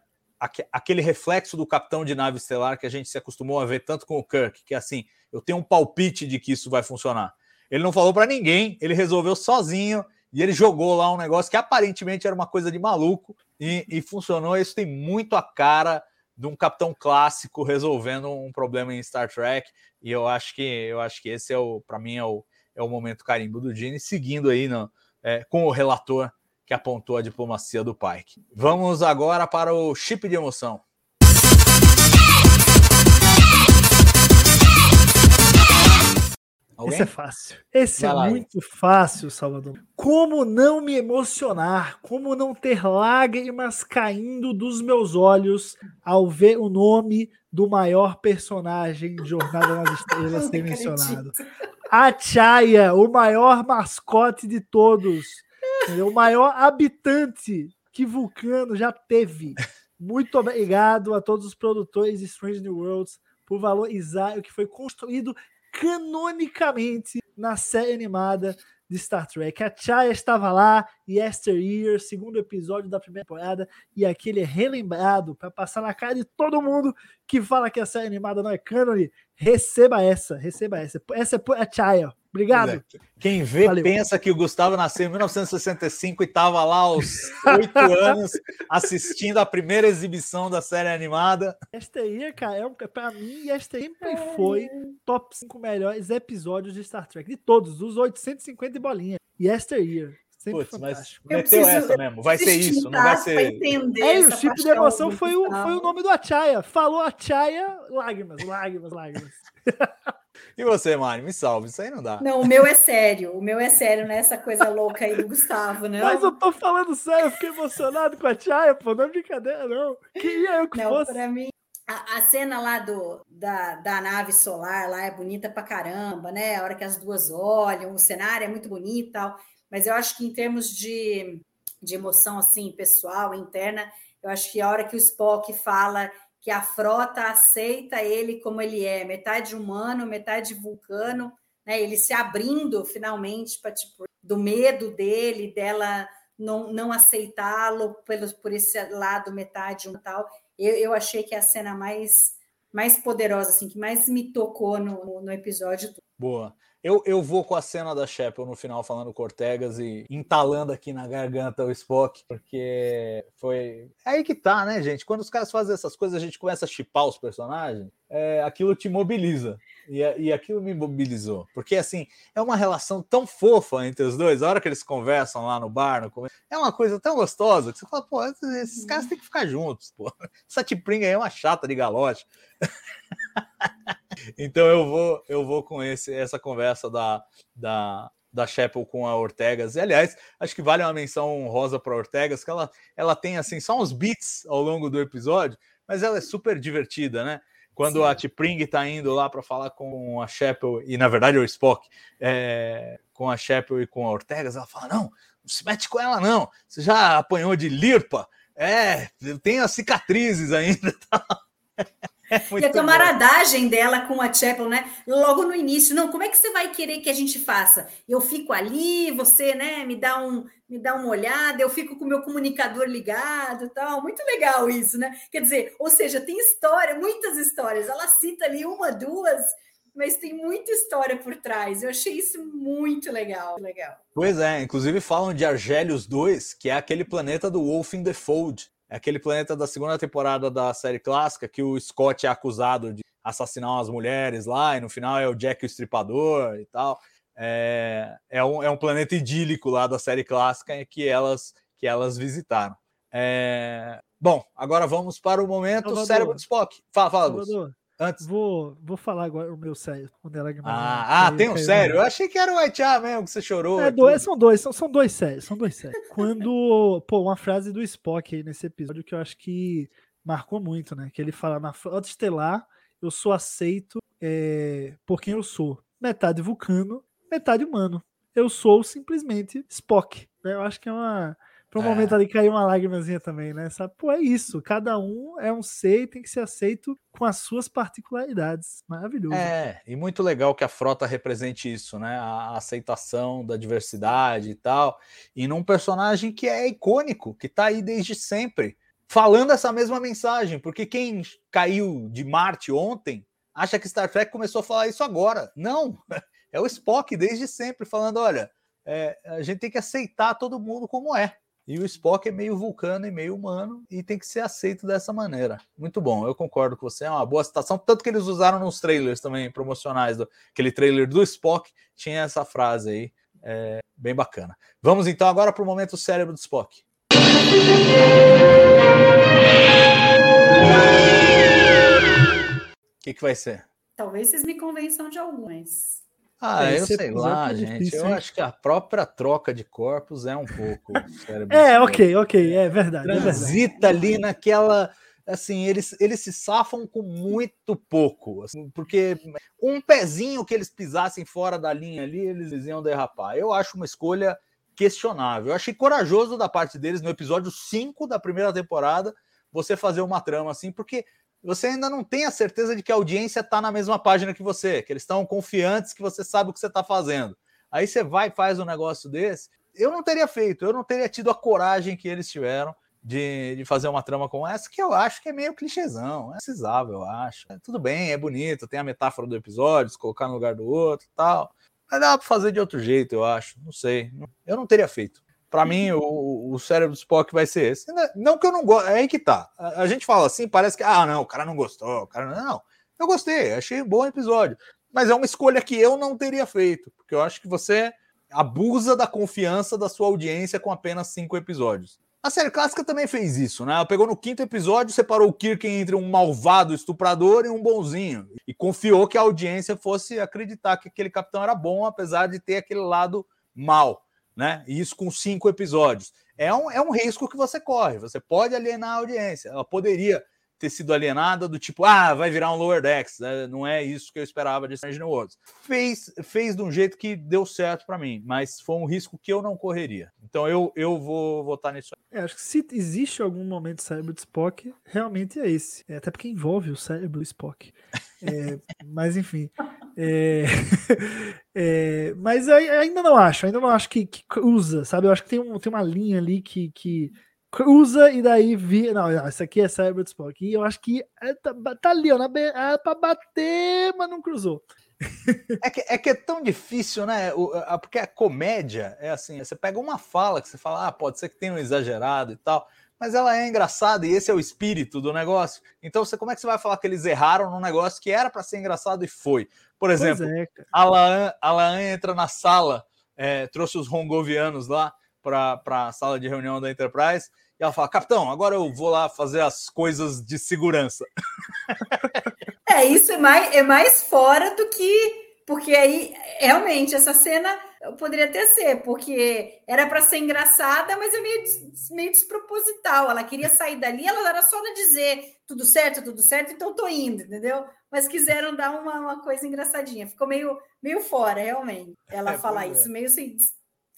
aquele reflexo do capitão de nave estelar que a gente se acostumou a ver tanto com o Kirk, que é assim, eu tenho um palpite de que isso vai funcionar. Ele não falou para ninguém, ele resolveu sozinho e ele jogou lá um negócio que aparentemente era uma coisa de maluco e, e funcionou. Isso tem muito a cara de um capitão clássico resolvendo um problema em Star Trek e eu acho que eu acho que esse é o para mim é o, é o momento carimbo do Gene seguindo aí no, é, com o relator que apontou a diplomacia do Pike. Vamos agora para o chip de emoção. Alguém? Esse é fácil. Esse Vai é lá. muito fácil, Salvador. Como não me emocionar? Como não ter lágrimas caindo dos meus olhos ao ver o nome do maior personagem de Jornada nas Estrelas ser mencionado? A Chaya, o maior mascote de todos o maior habitante que Vulcano já teve. Muito obrigado a todos os produtores de Strange New Worlds por valorizar o que foi construído canonicamente na série animada de Star Trek. A Chaya estava lá, Yesteryear, segundo episódio da primeira temporada, e aquele é relembrado para passar na cara de todo mundo que fala que a série animada não é cânone. Receba essa, receba essa. Essa é a Chaya. Obrigado. Quem vê Valeu. pensa que o Gustavo nasceu em 1965 e estava lá aos oito anos assistindo a primeira exibição da série animada. Esta aí, cara, é um, pra mim, esta sempre foi top 5 melhores episódios de Star Trek. De todos, os 850 e bolinha. Yesteryear. Sempre Putz, mas meteu essa mesmo. Vai ser isso, não vai ser. É, o chip de emoção foi o, foi o nome do Achaya. Falou Achaya, lágrimas, lágrimas, lágrimas. E você, Mari, me salve, isso aí não dá. Não, o meu é sério, o meu é sério, não é essa coisa louca aí do Gustavo, não. Mas eu tô falando sério, eu fiquei emocionado com a Chaya, pô, não é brincadeira, não. Queria eu que não, fosse. Pra mim, a, a, cena lá do, da, da nave solar lá é bonita pra caramba, né? A hora que as duas olham, o cenário é muito bonito e tal. Mas eu acho que em termos de, de emoção, assim, pessoal, interna, eu acho que a hora que o Spock fala que a frota aceita ele como ele é, metade humano, metade vulcano, né? Ele se abrindo finalmente para tipo do medo dele, dela não, não aceitá-lo pelo por esse lado metade um tal. Eu, eu achei que é a cena mais mais poderosa assim, que mais me tocou no, no episódio. Boa. Eu, eu vou com a cena da Shepard no final falando Cortegas e entalando aqui na garganta o Spock, porque foi. É aí que tá, né, gente? Quando os caras fazem essas coisas, a gente começa a chipar os personagens, é, aquilo te mobiliza. E, e aquilo me mobilizou. Porque, assim, é uma relação tão fofa entre os dois. A hora que eles conversam lá no bar, no... é uma coisa tão gostosa que você fala, pô, esses caras têm que ficar juntos, pô. Essa tipringa aí é uma chata de galote. então eu vou eu vou com esse, essa conversa da, da, da Chapel com a Ortegas. E, aliás, acho que vale uma menção honrosa para Ortegas, que ela, ela tem assim só uns beats ao longo do episódio, mas ela é super divertida, né? Quando Sim. a T'Pring está indo lá para falar com a Chapel, e na verdade é o Spock, é, com a Chapel e com a Ortegas, ela fala: não, não se mete com ela, não. Você já apanhou de lirpa? É, tem as cicatrizes ainda. É e a camaradagem bom. dela com a Chapel, né? Logo no início, não, como é que você vai querer que a gente faça? Eu fico ali, você, né, me dá um, me dá uma olhada, eu fico com o meu comunicador ligado, tal. Muito legal isso, né? Quer dizer, ou seja, tem história, muitas histórias. Ela cita ali uma, duas, mas tem muita história por trás. Eu achei isso muito legal, legal. Pois é, inclusive falam de Argélios 2, que é aquele planeta do Wolf in the Fold, é aquele planeta da segunda temporada da série clássica que o Scott é acusado de assassinar umas mulheres lá, e no final é o Jack o Estripador e tal. É, é, um, é um planeta idílico lá da série clássica que elas, que elas visitaram. É, bom, agora vamos para o momento Salvador. cérebro de Spock. Fala, fala, Salvador, Antes. Vou, vou falar agora o meu sério. Quando ela ah, ah tem um sério? Eu achei que era o White mesmo que você chorou. É, dois, são dois, são, são dois sérios, são dois sérios. Quando, pô, uma frase do Spock aí nesse episódio que eu acho que marcou muito, né? Que ele fala na Frota Estelar, eu sou aceito é, por quem eu sou. Metade vulcano, metade humano. Eu sou simplesmente Spock. Né? Eu acho que é uma para um é. momento ali cair uma lágrimazinha também, né? Sabe? Pô, é isso. Cada um é um ser e tem que ser aceito com as suas particularidades. Maravilhoso. É, e muito legal que a frota represente isso, né? A aceitação da diversidade e tal. E num personagem que é icônico, que tá aí desde sempre, falando essa mesma mensagem. Porque quem caiu de Marte ontem acha que Star Trek começou a falar isso agora. Não! É o Spock desde sempre falando: olha, é, a gente tem que aceitar todo mundo como é. E o Spock é meio vulcano e meio humano e tem que ser aceito dessa maneira. Muito bom, eu concordo com você. É uma boa citação. Tanto que eles usaram nos trailers também promocionais. Do, aquele trailer do Spock tinha essa frase aí. É, bem bacana. Vamos então agora para o momento cérebro do Spock. O que, que vai ser? Talvez vocês me convençam de algumas. Ah, é, eu sei lá, gente. Difícil, eu hein? acho que a própria troca de corpos é um pouco. é, ok, ok, é verdade. Transita é verdade. ali naquela. Assim, eles, eles se safam com muito pouco, assim, porque um pezinho que eles pisassem fora da linha ali, eles iam derrapar. Eu acho uma escolha questionável. Eu achei corajoso da parte deles no episódio 5 da primeira temporada você fazer uma trama assim, porque você ainda não tem a certeza de que a audiência está na mesma página que você, que eles estão confiantes que você sabe o que você está fazendo. Aí você vai e faz um negócio desse. Eu não teria feito, eu não teria tido a coragem que eles tiveram de, de fazer uma trama como essa, que eu acho que é meio clichêzão, é precisável, eu acho. É, tudo bem, é bonito, tem a metáfora do episódio, se colocar no lugar do outro e tal. Mas dá para fazer de outro jeito, eu acho. Não sei. Eu não teria feito. Para mim, o, o cérebro do Spock vai ser esse. Não que eu não gosto, é aí que tá. A, a, gente fala assim, parece que, ah, não, o cara não gostou, o cara não. não. Eu gostei, achei um bom episódio. Mas é uma escolha que eu não teria feito, porque eu acho que você abusa da confiança da sua audiência com apenas cinco episódios. A série clássica também fez isso, né? Ela pegou no quinto episódio, separou o Kirk entre um malvado estuprador e um bonzinho. E confiou que a audiência fosse acreditar que aquele capitão era bom, apesar de ter aquele lado mal né? Isso com cinco episódios. É um, é um risco que você corre. Você pode alienar a audiência. Ela poderia ter sido alienada do tipo, ah, vai virar um Lower Decks. Né? Não é isso que eu esperava de Strange New Worlds. Fez, fez de um jeito que deu certo para mim, mas foi um risco que eu não correria. Então eu, eu vou votar nisso. É, acho que se existe algum momento cérebro de Spock, realmente é esse. É, até porque envolve o cérebro do Spock. É, mas enfim. É, é, mas ainda não acho, ainda não acho que, que, usa, sabe? Eu acho que tem, um, tem uma linha ali que, que cruza e daí vira. Não, isso aqui é Cyber Spock. E eu acho que é, tá, tá, ali, ó, na é pra bater, mas não cruzou. É que, é que é tão difícil, né? O, a, porque a comédia é assim: você pega uma fala que você fala, ah, pode ser que tenha um exagerado e tal, mas ela é engraçada e esse é o espírito do negócio. Então, você, como é que você vai falar que eles erraram num negócio que era para ser engraçado e foi? Por exemplo, é, a, Laan, a Laan entra na sala, é, trouxe os rongovianos lá para a sala de reunião da Enterprise e ela fala: Capitão, agora eu vou lá fazer as coisas de segurança. É, isso é mais, é mais fora do que. Porque aí, realmente, essa cena poderia até ser, porque era para ser engraçada, mas é meio, meio desproposital. Ela queria sair dali, ela era só dizer tudo certo, tudo certo, então tô indo, entendeu? Mas quiseram dar uma, uma coisa engraçadinha. Ficou meio, meio fora, realmente. Ela é, falar isso, é. meio sem,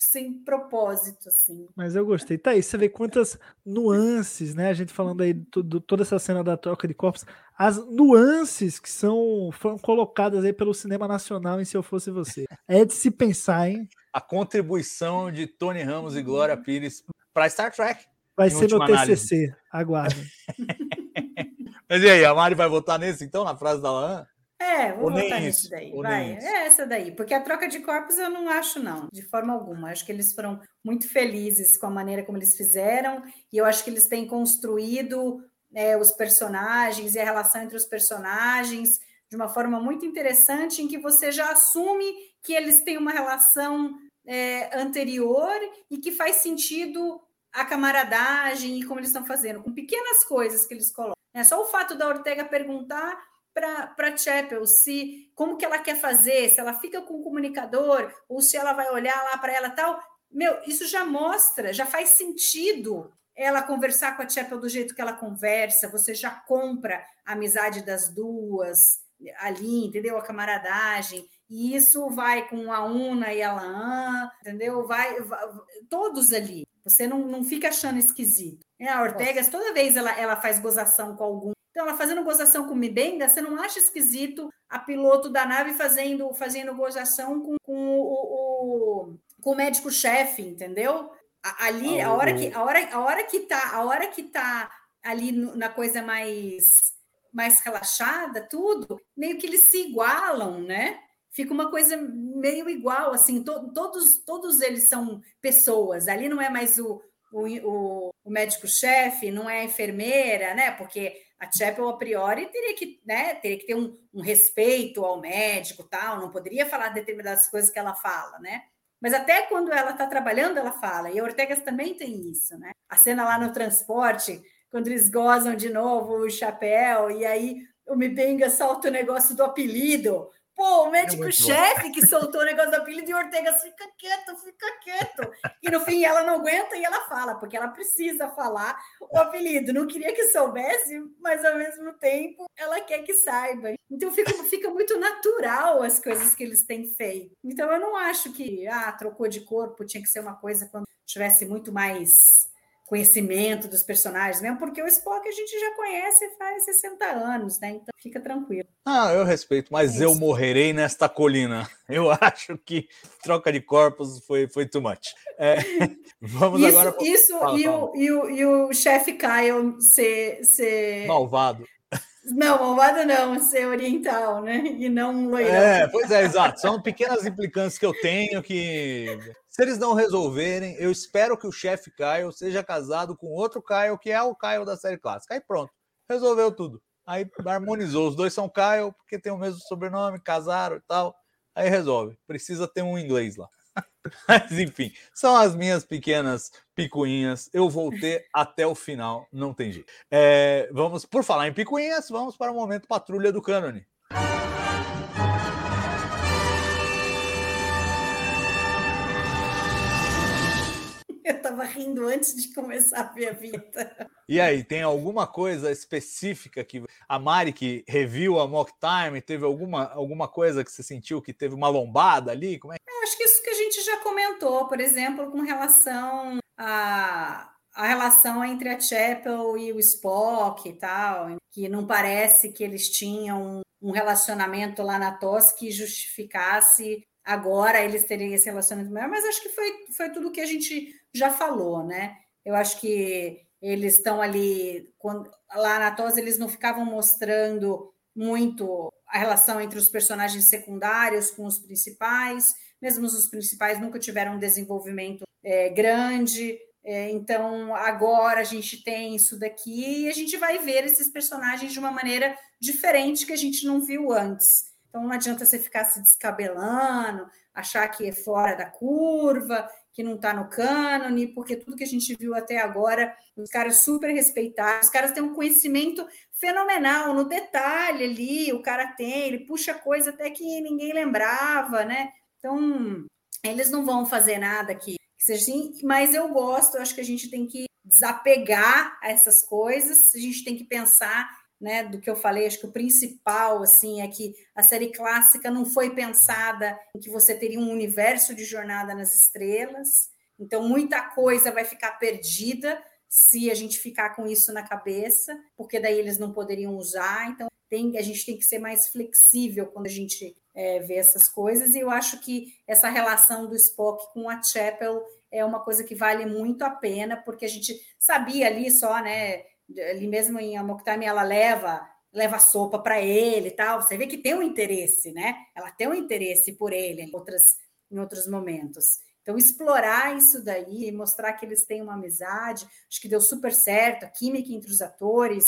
sem propósito, assim. Mas eu gostei. Tá aí, você vê quantas nuances, né? A gente falando aí do, toda essa cena da troca de corpos, as nuances que são foram colocadas aí pelo cinema nacional em Se Eu Fosse Você. É de se pensar, hein? A contribuição de Tony Ramos e Glória Pires para Star Trek. Vai ser no TCC, aguardem. Mas e aí, a Mari vai votar nesse então, na frase da Lan? É, vou votar nisso daí. Vai. É essa daí. Porque a troca de corpos eu não acho, não, de forma alguma. Acho que eles foram muito felizes com a maneira como eles fizeram, e eu acho que eles têm construído é, os personagens e a relação entre os personagens de uma forma muito interessante, em que você já assume que eles têm uma relação é, anterior e que faz sentido a camaradagem e como eles estão fazendo, com pequenas coisas que eles colocam. É só o fato da Ortega perguntar para Chapel se como que ela quer fazer, se ela fica com o comunicador ou se ela vai olhar lá para ela tal. Meu, isso já mostra, já faz sentido ela conversar com a Chapel do jeito que ela conversa, você já compra a amizade das duas ali, entendeu? A camaradagem. E isso vai com a Una e a Laan, entendeu? Vai, vai, todos ali. Você não, não fica achando esquisito. É, a Ortega, toda vez ela, ela faz gozação com algum então, ela fazendo gozação com Mibenga, você não acha esquisito a piloto da nave fazendo, fazendo gozação com, com o, o, com o médico-chefe, entendeu? Ali, a hora que a hora, a hora que tá, a hora que tá ali na coisa mais mais relaxada, tudo, meio que eles se igualam, né? Fica uma coisa meio igual, assim, to, todos todos eles são pessoas. Ali não é mais o, o, o médico-chefe, não é a enfermeira, né? Porque a Chapel, a priori, teria que, né, teria que ter um, um, respeito ao médico, tal, não poderia falar determinadas coisas que ela fala, né? Mas até quando ela está trabalhando, ela fala. E a Ortegas também tem isso, né? A cena lá no transporte, quando eles gozam de novo o chapéu, e aí o Mibenga solta o negócio do apelido. Pô, o médico-chefe é que soltou o negócio do apelido e Ortega fica quieto, fica quieto. E no fim ela não aguenta e ela fala, porque ela precisa falar o apelido. Não queria que soubesse, mas ao mesmo tempo ela quer que saiba. Então fica, fica muito natural as coisas que eles têm feito. Então eu não acho que, ah, trocou de corpo, tinha que ser uma coisa quando tivesse muito mais conhecimento dos personagens, mesmo porque o Spock a gente já conhece faz 60 anos, né? Então fica tranquilo. Ah, eu respeito, mas é eu morrerei nesta colina. Eu acho que troca de corpos foi, foi too much. É, vamos isso, agora. Isso, fala, e, fala. O, e, o, e o chefe Kyle ser, ser. Malvado. Não, malvado não, ser oriental, né? E não um loirão. É, pois é, exato. São pequenas implicâncias que eu tenho que se eles não resolverem, eu espero que o chefe Kyle seja casado com outro Kyle, que é o Kyle da série clássica. Aí pronto, resolveu tudo. Aí harmonizou. Os dois são Kyle, porque tem o mesmo sobrenome, casaram e tal. Aí resolve. Precisa ter um inglês lá. Mas enfim, são as minhas pequenas picuinhas. Eu voltei até o final, não tem jeito. É, vamos, por falar em picuinhas, vamos para o momento patrulha do cânone. Eu estava rindo antes de começar a ver a vida. E aí, tem alguma coisa específica que a Mari que reviu a Mock Time, teve alguma, alguma coisa que você sentiu que teve uma lombada ali? Como é? Eu acho que isso que a gente já comentou, por exemplo, com relação a a relação entre a Chapel e o Spock e tal, que não parece que eles tinham um relacionamento lá na TOS que justificasse agora eles terem esse relacionamento maior, mas acho que foi, foi tudo que a gente já falou, né? Eu acho que eles estão ali, quando, lá na TOS, eles não ficavam mostrando muito a relação entre os personagens secundários com os principais, mesmo os principais nunca tiveram um desenvolvimento é, grande. É, então, agora a gente tem isso daqui e a gente vai ver esses personagens de uma maneira diferente que a gente não viu antes. Então, não adianta você ficar se descabelando, achar que é fora da curva que não está no cânone, porque tudo que a gente viu até agora, os caras super respeitados, os caras têm um conhecimento fenomenal no detalhe ali, o cara tem, ele puxa coisa até que ninguém lembrava, né? Então, Eles não vão fazer nada seja assim, mas eu gosto, eu acho que a gente tem que desapegar essas coisas, a gente tem que pensar né, do que eu falei, acho que o principal assim é que a série clássica não foi pensada em que você teria um universo de jornada nas estrelas. Então muita coisa vai ficar perdida se a gente ficar com isso na cabeça, porque daí eles não poderiam usar. Então tem, a gente tem que ser mais flexível quando a gente é, vê essas coisas. E eu acho que essa relação do Spock com a Chapel é uma coisa que vale muito a pena, porque a gente sabia ali só, né? Ali mesmo em Amok Time, ela leva leva sopa para ele e tal. Você vê que tem um interesse, né? Ela tem um interesse por ele em, outras, em outros momentos. Então, explorar isso daí, mostrar que eles têm uma amizade, acho que deu super certo, a química entre os atores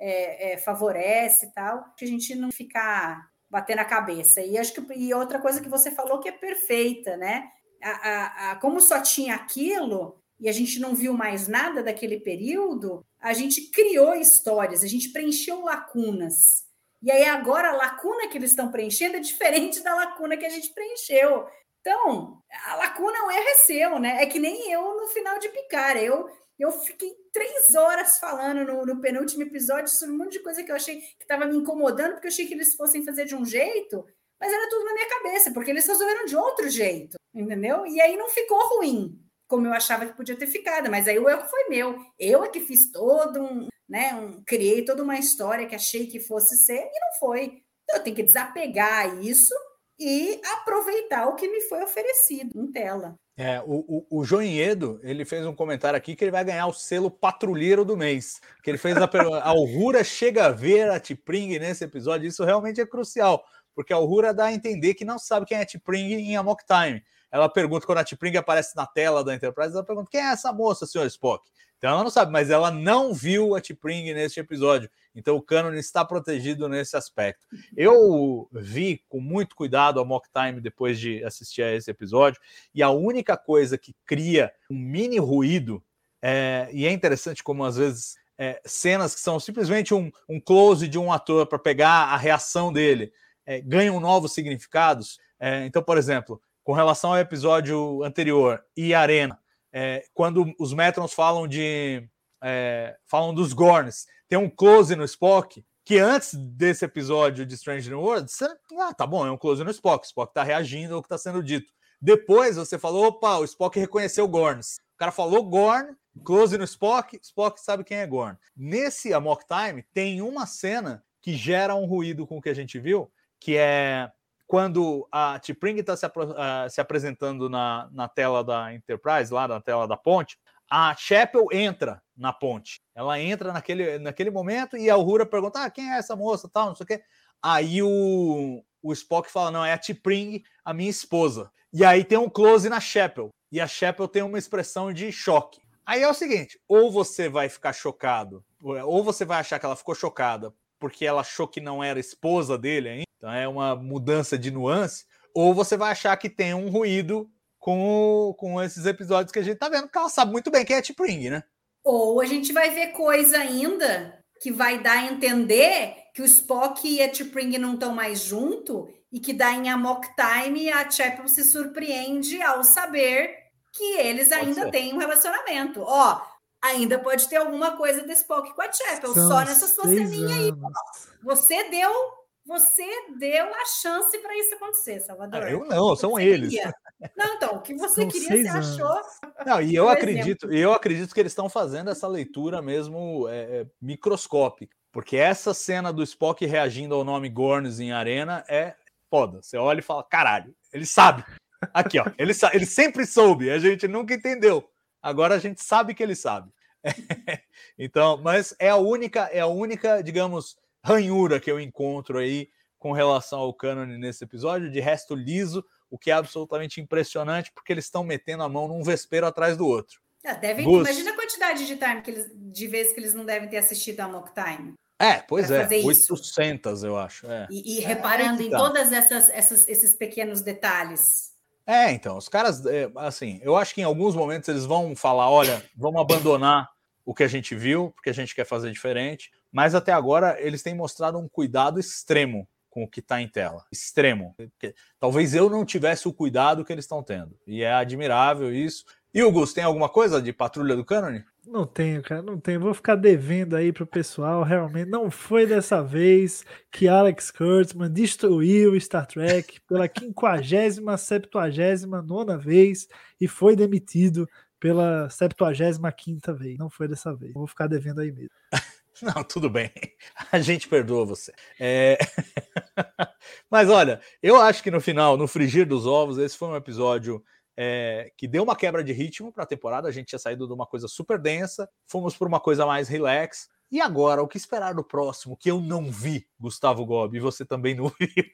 é, é, favorece e tal, que a gente não ficar batendo a cabeça. E acho que e outra coisa que você falou que é perfeita, né? A, a, a, como só tinha aquilo, e a gente não viu mais nada daquele período, a gente criou histórias, a gente preencheu lacunas. E aí agora a lacuna que eles estão preenchendo é diferente da lacuna que a gente preencheu. Então, a lacuna um erro é seu, né? É que nem eu no final de Picar. Eu, eu fiquei três horas falando no, no penúltimo episódio sobre um monte de coisa que eu achei que estava me incomodando, porque eu achei que eles fossem fazer de um jeito, mas era tudo na minha cabeça, porque eles resolveram de outro jeito, entendeu? E aí não ficou ruim como eu achava que podia ter ficado, mas aí o erro foi meu. Eu é que fiz todo um, né, um, criei toda uma história que achei que fosse ser e não foi. Então eu tenho que desapegar isso e aproveitar o que me foi oferecido em tela. É, o, o, o Joinhedo, ele fez um comentário aqui que ele vai ganhar o selo patrulheiro do mês. Que ele fez a a chega a ver a Tipring nesse episódio. Isso realmente é crucial, porque a Alrura dá a entender que não sabe quem é Tipring em Amok Time. Ela pergunta quando a Tipring aparece na tela da Enterprise, ela pergunta: quem é essa moça, senhor Spock? Então ela não sabe, mas ela não viu a Tipring neste episódio. Então o canon está protegido nesse aspecto. Eu vi com muito cuidado a Mock Time depois de assistir a esse episódio, e a única coisa que cria um mini ruído, é, e é interessante como às vezes é, cenas que são simplesmente um, um close de um ator para pegar a reação dele é, ganham novos significados. É, então, por exemplo, com relação ao episódio anterior e Arena, é, quando os Metrons falam de é, falam dos Gorns, tem um close no Spock que antes desse episódio de Strange New Worlds, você, ah, tá bom, é um close no Spock, o Spock tá reagindo ao que está sendo dito. Depois você falou, opa, o Spock reconheceu Gorns. O cara falou Gorn, close no Spock, Spock sabe quem é Gorn. Nesse Amok Time tem uma cena que gera um ruído com o que a gente viu, que é quando a T'Pring está se, uh, se, apresentando na, na tela da Enterprise, lá na tela da ponte, a Chapel entra na ponte. Ela entra naquele, naquele momento e a Uhura pergunta: ah, quem é essa moça? Tal, não sei o quê. Aí o, o Spock fala: não, é a T'Pring, a minha esposa. E aí tem um close na Chapel. E a Chapel tem uma expressão de choque. Aí é o seguinte: ou você vai ficar chocado, ou você vai achar que ela ficou chocada porque ela achou que não era esposa dele ainda, então é uma mudança de nuance, ou você vai achar que tem um ruído com, com esses episódios que a gente tá vendo, porque ela sabe muito bem quem é T'Pring, né? Ou a gente vai ver coisa ainda que vai dar a entender que o Spock e a T'Pring não estão mais junto e que dá em Amok Time a Chapel se surpreende ao saber que eles ainda têm um relacionamento. Ó, ainda pode ter alguma coisa do Spock com a Chapel, São só nessa sua ceninha aí. Você deu, você deu a chance para isso acontecer, Salvador. Ah, eu não, são você eles. Queria. Não, então, o que você São queria, você anos. achou. Não, e eu acredito, exemplo. eu acredito que eles estão fazendo essa leitura mesmo é, é, microscópica, porque essa cena do Spock reagindo ao nome Gorns em Arena é foda. Você olha e fala, caralho, ele sabe. Aqui, ó, ele, ele sempre soube, a gente nunca entendeu. Agora a gente sabe que ele sabe. então, mas é a única, é a única, digamos, ranhura que eu encontro aí com relação ao cânone nesse episódio. De resto, liso, o que é absolutamente impressionante, porque eles estão metendo a mão num vespeiro atrás do outro. Ah, devem, imagina a quantidade de time que eles, de vezes que eles não devem ter assistido a Mock Time. É, pois é, 800, eu acho. É. E, e reparando é, então. em todos esses pequenos detalhes. É, então, os caras, é, assim, eu acho que em alguns momentos eles vão falar: olha, vamos abandonar o que a gente viu, porque a gente quer fazer diferente. Mas até agora eles têm mostrado um cuidado extremo com o que está em tela. Extremo. Talvez eu não tivesse o cuidado que eles estão tendo. E é admirável isso. E o Gus, tem alguma coisa de Patrulha do Cânone? Não tenho, cara, não tenho. Vou ficar devendo aí pro pessoal. Realmente não foi dessa vez que Alex Kurtzman destruiu Star Trek pela 50 septuagésima nona vez e foi demitido pela 75 vez. Não foi dessa vez. Vou ficar devendo aí mesmo. Não, tudo bem. A gente perdoa você. É... Mas olha, eu acho que no final, no frigir dos ovos, esse foi um episódio é, que deu uma quebra de ritmo para a temporada. A gente tinha saído de uma coisa super densa, fomos por uma coisa mais relax. E agora, o que esperar do próximo que eu não vi, Gustavo Gobi, e você também não viu?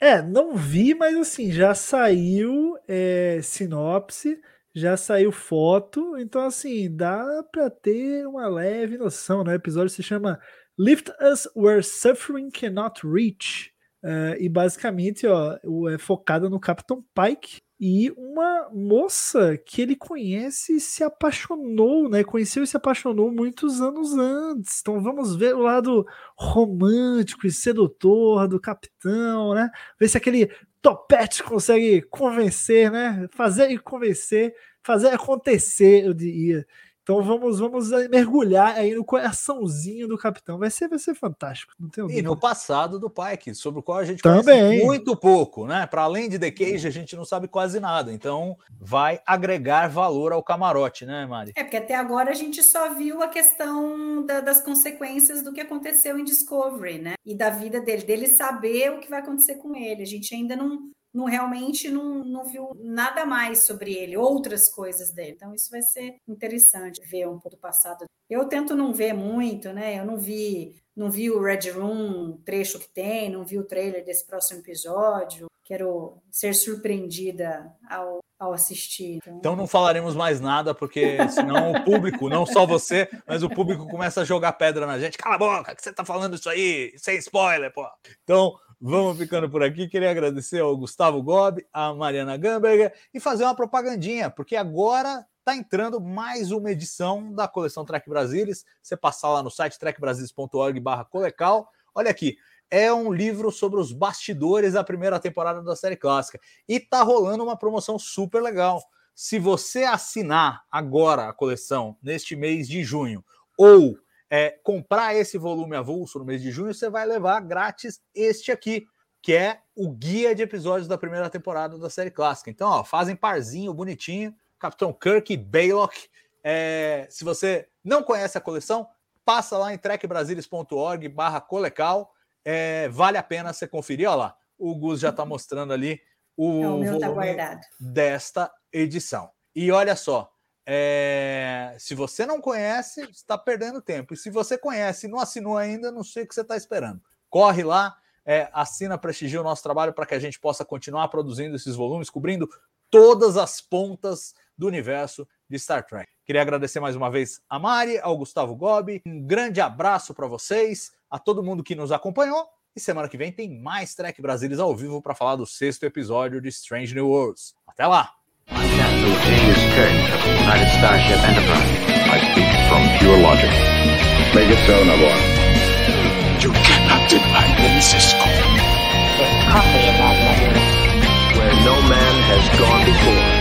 é, não vi, mas assim, já saiu é, sinopse, já saiu foto, então assim, dá para ter uma leve noção, né? O episódio se chama Lift Us Where Suffering Cannot Reach. Uh, e basicamente ó, é focada no Capitão Pike, e uma moça que ele conhece e se apaixonou, né? Conheceu e se apaixonou muitos anos antes. Então vamos ver o lado romântico e sedutor do capitão, né? Ver se aquele topete consegue convencer, né? Fazer e convencer, fazer acontecer, eu diria. Então vamos, vamos mergulhar aí no coraçãozinho do capitão. Vai ser, vai ser fantástico. Não tenho e no passado do Pike, sobre o qual a gente Também. muito pouco, né? Para além de The Cage, a gente não sabe quase nada. Então vai agregar valor ao camarote, né, Mari? É, porque até agora a gente só viu a questão da, das consequências do que aconteceu em Discovery, né? E da vida dele, dele saber o que vai acontecer com ele. A gente ainda não, não realmente não, não viu nada mais sobre ele, outras coisas dele. Então, isso vai ser interessante ver um pouco do passado. Eu tento não ver muito, né? Eu não vi, não vi o Red Room, trecho que tem, não vi o trailer desse próximo episódio. Quero ser surpreendida ao, ao assistir. Então... então não falaremos mais nada, porque senão o público, não só você, mas o público começa a jogar pedra na gente. Cala a boca, que você tá falando isso aí, sem spoiler, pô. Então, Vamos ficando por aqui. Queria agradecer ao Gustavo Gobi, a Mariana Gamberger e fazer uma propagandinha, porque agora está entrando mais uma edição da coleção Trek Brasilis. Você passar lá no site trekbrasilis.org/colecal. Olha aqui, é um livro sobre os bastidores da primeira temporada da série clássica e tá rolando uma promoção super legal. Se você assinar agora a coleção neste mês de junho ou é, comprar esse volume avulso no mês de junho, você vai levar grátis este aqui, que é o guia de episódios da primeira temporada da série clássica. Então, ó, fazem parzinho, bonitinho, Capitão Kirk e Baylock. É, se você não conhece a coleção, passa lá em trekbrasilis.org barra colecal. É, vale a pena você conferir. Olha lá, o Gus já está mostrando ali o, é, o tá volume tá desta edição. E olha só, é, se você não conhece, está perdendo tempo. E se você conhece e não assinou ainda, não sei o que você está esperando. Corre lá, é, assina, prestigia o nosso trabalho para que a gente possa continuar produzindo esses volumes, cobrindo todas as pontas do universo de Star Trek. Queria agradecer mais uma vez a Mari, ao Gustavo Gobi. Um grande abraço para vocês, a todo mundo que nos acompanhou. E semana que vem tem mais Trek Brasilis ao vivo para falar do sexto episódio de Strange New Worlds. Até lá! I'm Captain James Kirk of the United Starship Enterprise. I speak from pure logic. Make it so, Nabor. You cannot deny me, Cisco. There's coffee in that nebula. Where no man has gone before.